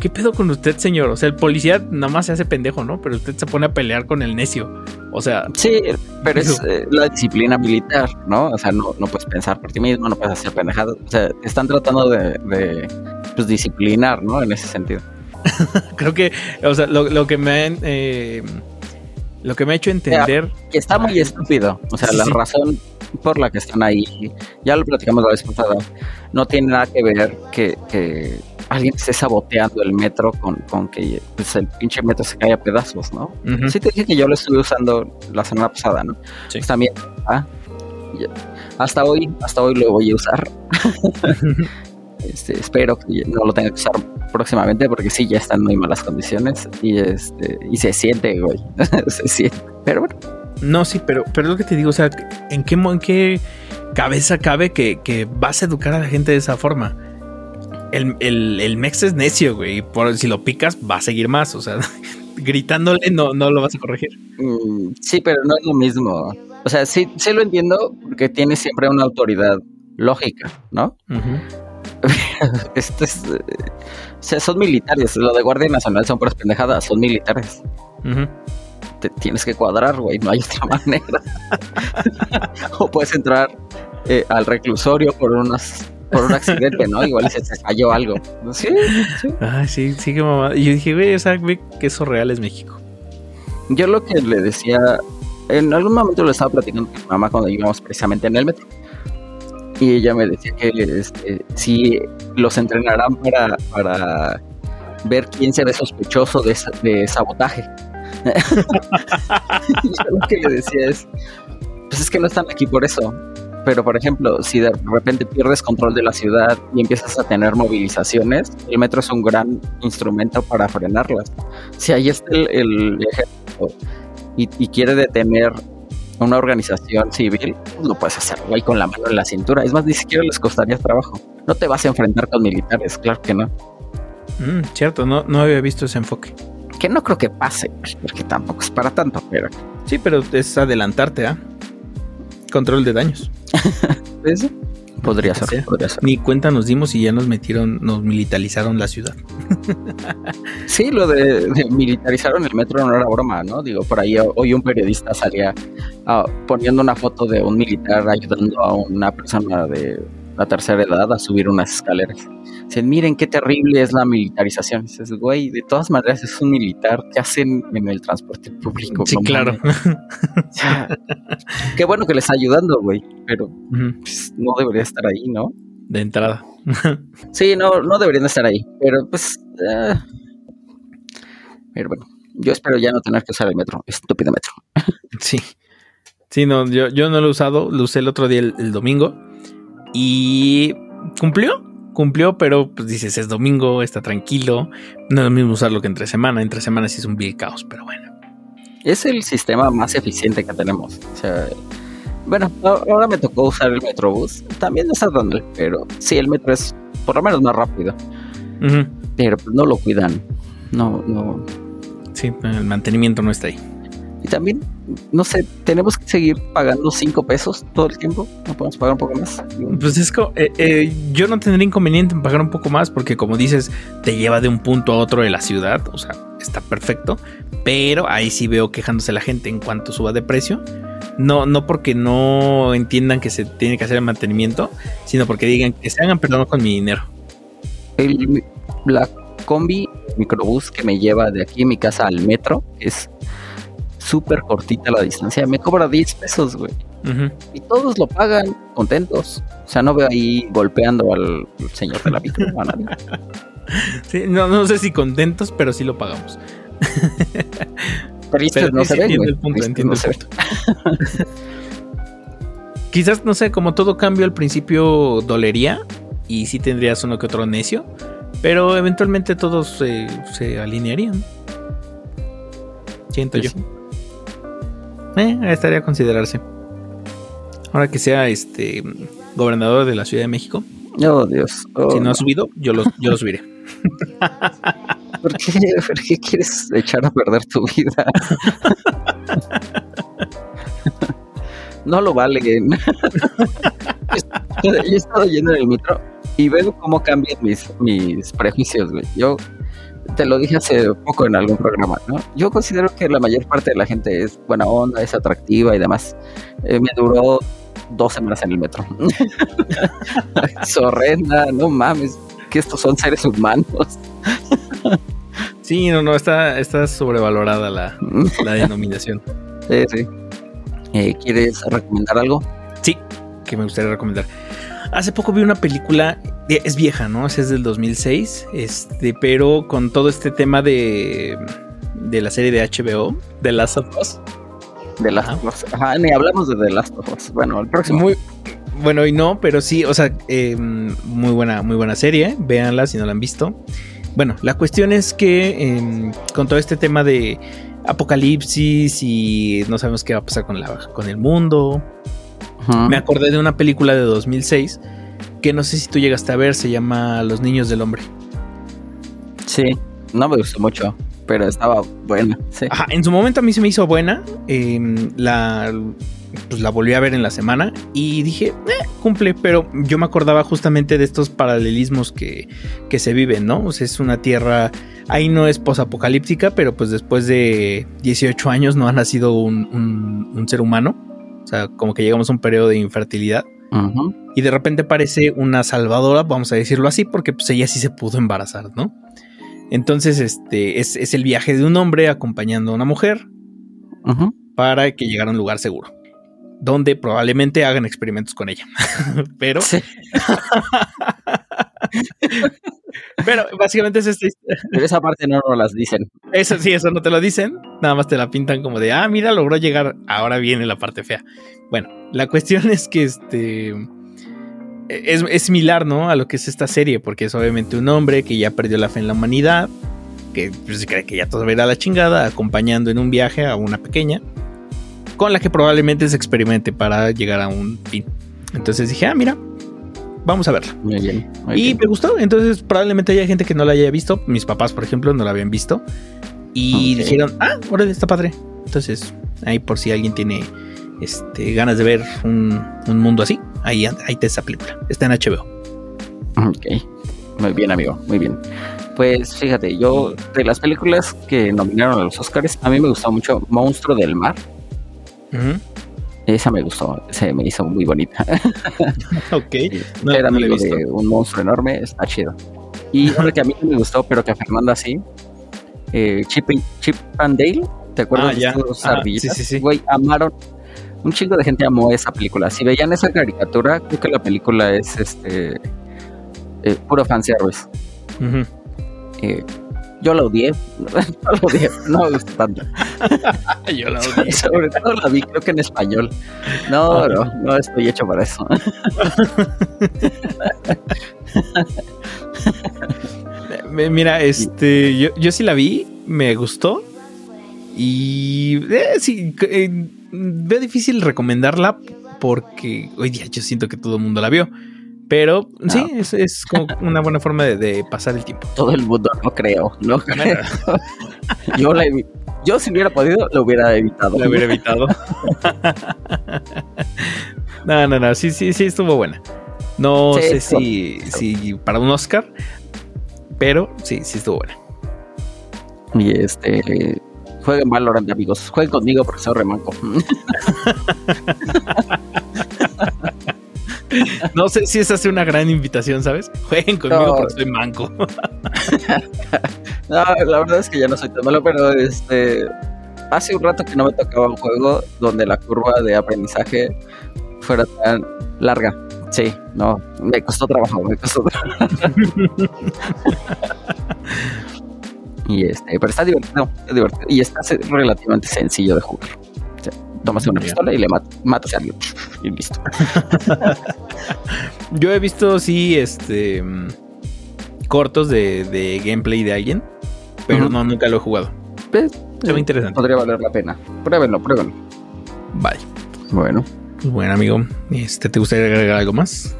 ¿qué pedo con usted, señor? O sea, el policía nada más se hace pendejo, ¿no? Pero usted se pone a pelear con el necio. O sea. Sí, pero es eh, la disciplina militar, ¿no? O sea, no, no puedes pensar por ti mismo, no puedes hacer pendejadas. O sea, están tratando de, pues, disciplinar, ¿no? En ese sentido. [laughs] Creo que, o sea, lo, que me han. Eh, lo que me ha hecho entender. que está muy estúpido. O sea, la razón por la que están ahí, ya lo platicamos la vez pasada, no tiene nada que ver que, que alguien esté saboteando el metro con, con que pues, el pinche metro se caiga a pedazos, ¿no? Sí te dije que yo lo estuve usando la semana pasada, ¿no? Sí. Pues también, ¿ah? hasta hoy, hasta hoy lo voy a usar. [laughs] este, espero que no lo tenga que usar próximamente porque sí, ya está en muy malas condiciones y este y se siente, güey. [laughs] se siente. Pero bueno. No, sí, pero, pero es lo que te digo, o sea, ¿en qué, en qué cabeza cabe que, que vas a educar a la gente de esa forma? el, el, Mex es necio, güey. Por si lo picas, va a seguir más. O sea, [laughs] gritándole no, no lo vas a corregir. Mm, sí, pero no es lo mismo. O sea, sí, sí lo entiendo porque tiene siempre una autoridad lógica, ¿no? [laughs] Esto es, eh, o sea, son militares. Lo de Guardia Nacional son puras pendejadas, son militares. Te tienes que cuadrar, güey, no hay otra [laughs] manera. [laughs] o puedes entrar eh, al reclusorio por unas por un accidente, ¿no? Igual se, se falló algo. Sí, sí. Ah, sí, sí, que mamá. Y yo dije, güey, o sea, güey, que eso real es México. Yo lo que le decía, en algún momento lo estaba platicando con mi mamá cuando íbamos precisamente en el metro. Y ella me decía que este, si los entrenarán para, para ver quién será sospechoso de, de sabotaje. [laughs] y yo lo que le decía es, pues es que no están aquí por eso. Pero, por ejemplo, si de repente pierdes control de la ciudad y empiezas a tener movilizaciones, el metro es un gran instrumento para frenarlas. Si ahí está el, ejército y, quiere detener una organización civil, pues lo puedes hacer ahí con la mano en la cintura. Es más, ni siquiera les costaría trabajo. No te vas a enfrentar con militares, claro que no. Mm, cierto, no, no había visto ese enfoque. Que no creo que pase, porque tampoco es para tanto, pero. Sí, pero es adelantarte, ¿ah? Control de daños. [laughs] Podría ser, Ni cuenta nos dimos y ya nos metieron, nos militarizaron la ciudad. [laughs] sí, lo de, militarizaron el metro no era broma, ¿no? Digo, por ahí hoy un periodista salía ah, poniendo una foto de un militar ayudando a una persona de la tercera edad a subir unas escaleras. Dicen, miren qué terrible es la militarización. Dices, güey, de todas maneras es un militar que hacen en el transporte público. Sí, claro. qué bueno que les está ayudando, güey, pero pues, no debería estar ahí, ¿no? De entrada. [laughs] sí, no, no deberían estar ahí, pero pues... Eh, pero bueno, yo espero ya no tener que usar el metro, estúpido metro. [laughs] sí. Sí, no, yo, yo no lo he usado, lo usé el otro día, el, domingo, y cumplió, cumplió, pero pues dices, es domingo, está tranquilo, no es lo mismo usarlo que entre semana, entre semana sí es un vil caos, pero bueno. Es el sistema más eficiente que tenemos, o sea, bueno, ahora me tocó usar el Metrobús, también no está tan mal, pero sí, el metro es por lo menos más rápido, pero pues, no lo cuidan, no, no. Sí, el mantenimiento no está ahí. También, no sé, tenemos que seguir pagando 5 pesos todo el tiempo. ¿No podemos pagar un poco más? Pues es que eh, eh, yo no tendría inconveniente en pagar un poco más porque como dices, te lleva de un punto a otro de la ciudad. O sea, está perfecto. Pero ahí sí veo quejándose la gente en cuanto suba de precio. No, no porque no entiendan que se tiene que hacer el mantenimiento, sino porque digan que se hagan perdón con mi dinero. El, la combi microbús que me lleva de aquí en mi casa al metro es súper cortita la distancia. Me cobra 10 pesos, güey. Y todos lo pagan contentos. O sea, no veo ahí golpeando al señor de la micro a nadie. Sí, no, no sé si contentos, pero sí lo pagamos. Pero, no se ve, entiendo el punto, entiendo el punto. Quizás, no sé, como todo cambio al principio dolería y sí tendrías uno que otro necio, pero eventualmente todos se, se alinearían. Siento yo. Eh, estaría a considerarse. Ahora que sea este gobernador de la Ciudad de México. Oh, Dios. si no ha subido, yo lo, yo lo subiré. [laughs] [laughs] ¿Por qué, ¿Por qué quieres echar a perder tu vida? [laughs] no lo vale. Yo he estado yendo en el metro y veo cómo cambian mis, mis prejuicios, güey. Yo te lo dije hace poco en algún programa, ¿no? Yo considero que la mayor parte de la gente es buena onda, es atractiva y demás. Eh, me duró dos semanas en el metro. [laughs] es horrenda, no mames, que estos son seres humanos. sí, no, no, está, está sobrevalorada la, la [laughs] denominación. Sí, sí. Eh, ¿Quieres recomendar algo? Sí, que me gustaría recomendar. Hace poco vi una película, es vieja, ¿no? Es del 2006, este, pero con todo este tema de, de la serie de HBO, The Last of Us. The Last of Us. Ajá, ni hablamos de The Last of Us. Bueno, el próximo. Muy, bueno, y no, pero sí, o sea, em, muy buena, muy buena serie. Véanla si no la han visto. Bueno, la cuestión es que em, con todo este tema de apocalipsis y no sabemos qué va a pasar con, la, con el mundo, me acordé de una película de 2006 que no sé si tú llegaste a ver, se llama Los Niños del Hombre. Sí, no me gustó mucho, pero estaba buena. Ajá, en su momento a mí se me hizo buena. Em, la, pues la volví a ver en la semana y dije, eh, cumple, pero yo me acordaba justamente de estos paralelismos que, que se viven, ¿no? O sea, es una tierra, ahí no es posapocalíptica, pero pues después de 18 años no ha nacido un, un ser humano o sea, como que llegamos a un periodo de infertilidad. Y de repente parece una salvadora, vamos a decirlo así, porque pues ella sí se pudo embarazar, ¿no? Entonces, este es, el viaje de un hombre acompañando a una mujer para que llegara a un lugar seguro. Donde probablemente hagan experimentos con ella. [laughs] Pero. [laughs] Pero básicamente es esta [laughs] Pero esa parte no nos las dicen. Eso sí, eso no te lo dicen. Nada más te la pintan como de, ah, mira, logró llegar. Ahora viene la parte fea. Bueno, la cuestión [laughs] es que este. Es, similar, ¿no? A lo que es esta serie, porque es obviamente un hombre que ya perdió la fe en la humanidad, que pues, cree que ya todo a la chingada, acompañando en un viaje a una pequeña, con la que probablemente se experimente para llegar a un fin. Entonces dije, ah, mira, vamos a verla. Muy bien. y me gustó. Entonces, probablemente haya gente que no la haya visto. Mis papás, por ejemplo, no la habían visto. Y dijeron, ah, ahora está padre. Entonces, ahí por si alguien tiene este, ganas de ver un, mundo así, ahí, ahí está esa película. Está en HBO. Ok. Muy bien, amigo. Muy bien. Pues fíjate, yo de las películas que nominaron a los Oscars, a mí me gustó mucho Monstruo del Mar. Esa me gustó, se me hizo muy bonita. [laughs] ok. No, Era amigo de un monstruo enorme, está chido. Y una que a mí no me gustó, pero que a Fernanda sí, eh, Chip, Chip and Dale, ¿te acuerdas ah, de esos ah, Sí, sí, sí. Güey, amaron. Un chingo de gente amó esa película. Si veían esa caricatura, creo que la película es este eh, puro fanservice. Uh eh, [laughs] yo la odié. no la odié, no me gustó tanto. [laughs] yo la [laughs] odié. Sobre todo la vi, creo que en español. No, no, no estoy hecho para eso. Mira, este, yo, yo sí la vi, me gustó. Y eh, sí, eh, veo difícil recomendarla porque hoy día yo siento que todo el mundo la vio. Pero sí, ah. es, como una buena forma de, pasar el tiempo. Todo el mundo, no creo, no creo. [laughs] yo, la, yo si hubiera podido, lo hubiera evitado. Lo hubiera evitado. [laughs] no, no, no, sí, sí, sí, estuvo buena. No sé si, si para un Oscar, pero sí, sí estuvo buena. Y este, jueguen Valorant, amigos. Jueguen conmigo porque soy remanco. [laughs] [laughs] no sé si esa es una gran invitación, ¿sabes? Jueguen conmigo porque soy manco. [laughs] no, la verdad es que ya no soy tan malo, pero este hace un rato que no me tocaba un juego donde la curva de aprendizaje fuera tan larga. Sí, no, me costó trabajo, me costó trabajo. [laughs] y este, pero está divertido, es divertido. Y está relativamente sencillo de jugar. Tomas una pistola y le matas a alguien y listo. [laughs] Yo he visto, sí, este cortos de, gameplay de alguien, pero no, nunca lo he jugado. ¿Ves? Se interesante. Podría valer la pena. Pruébenlo, pruébenlo. Vale. Bueno. Pues bueno, amigo, este, ¿te gustaría agregar algo más?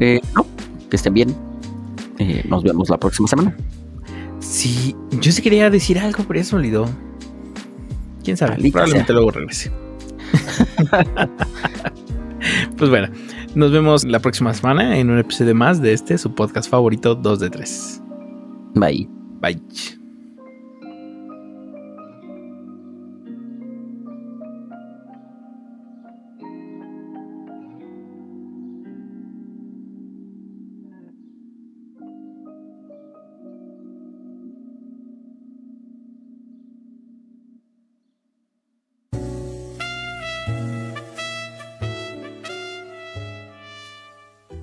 Eh, no, que estén bien. Eh, nos vemos la próxima semana. Sí, yo sí quería decir algo, pero eso me olvidó. ¿Quién sabe? Probablemente luego regrese. [laughs] pues bueno, nos vemos la próxima semana en un episodio más de este, su podcast favorito, 2 de 3. Bye. Bye.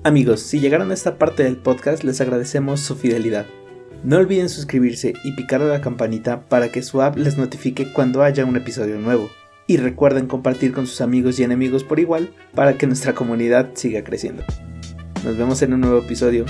Amigos, si llegaron a esta parte del podcast les agradecemos su fidelidad. No olviden suscribirse y picar a la campanita para que su app les notifique cuando haya un episodio nuevo. Y recuerden compartir con sus amigos y enemigos por igual para que nuestra comunidad siga creciendo. Nos vemos en un nuevo episodio.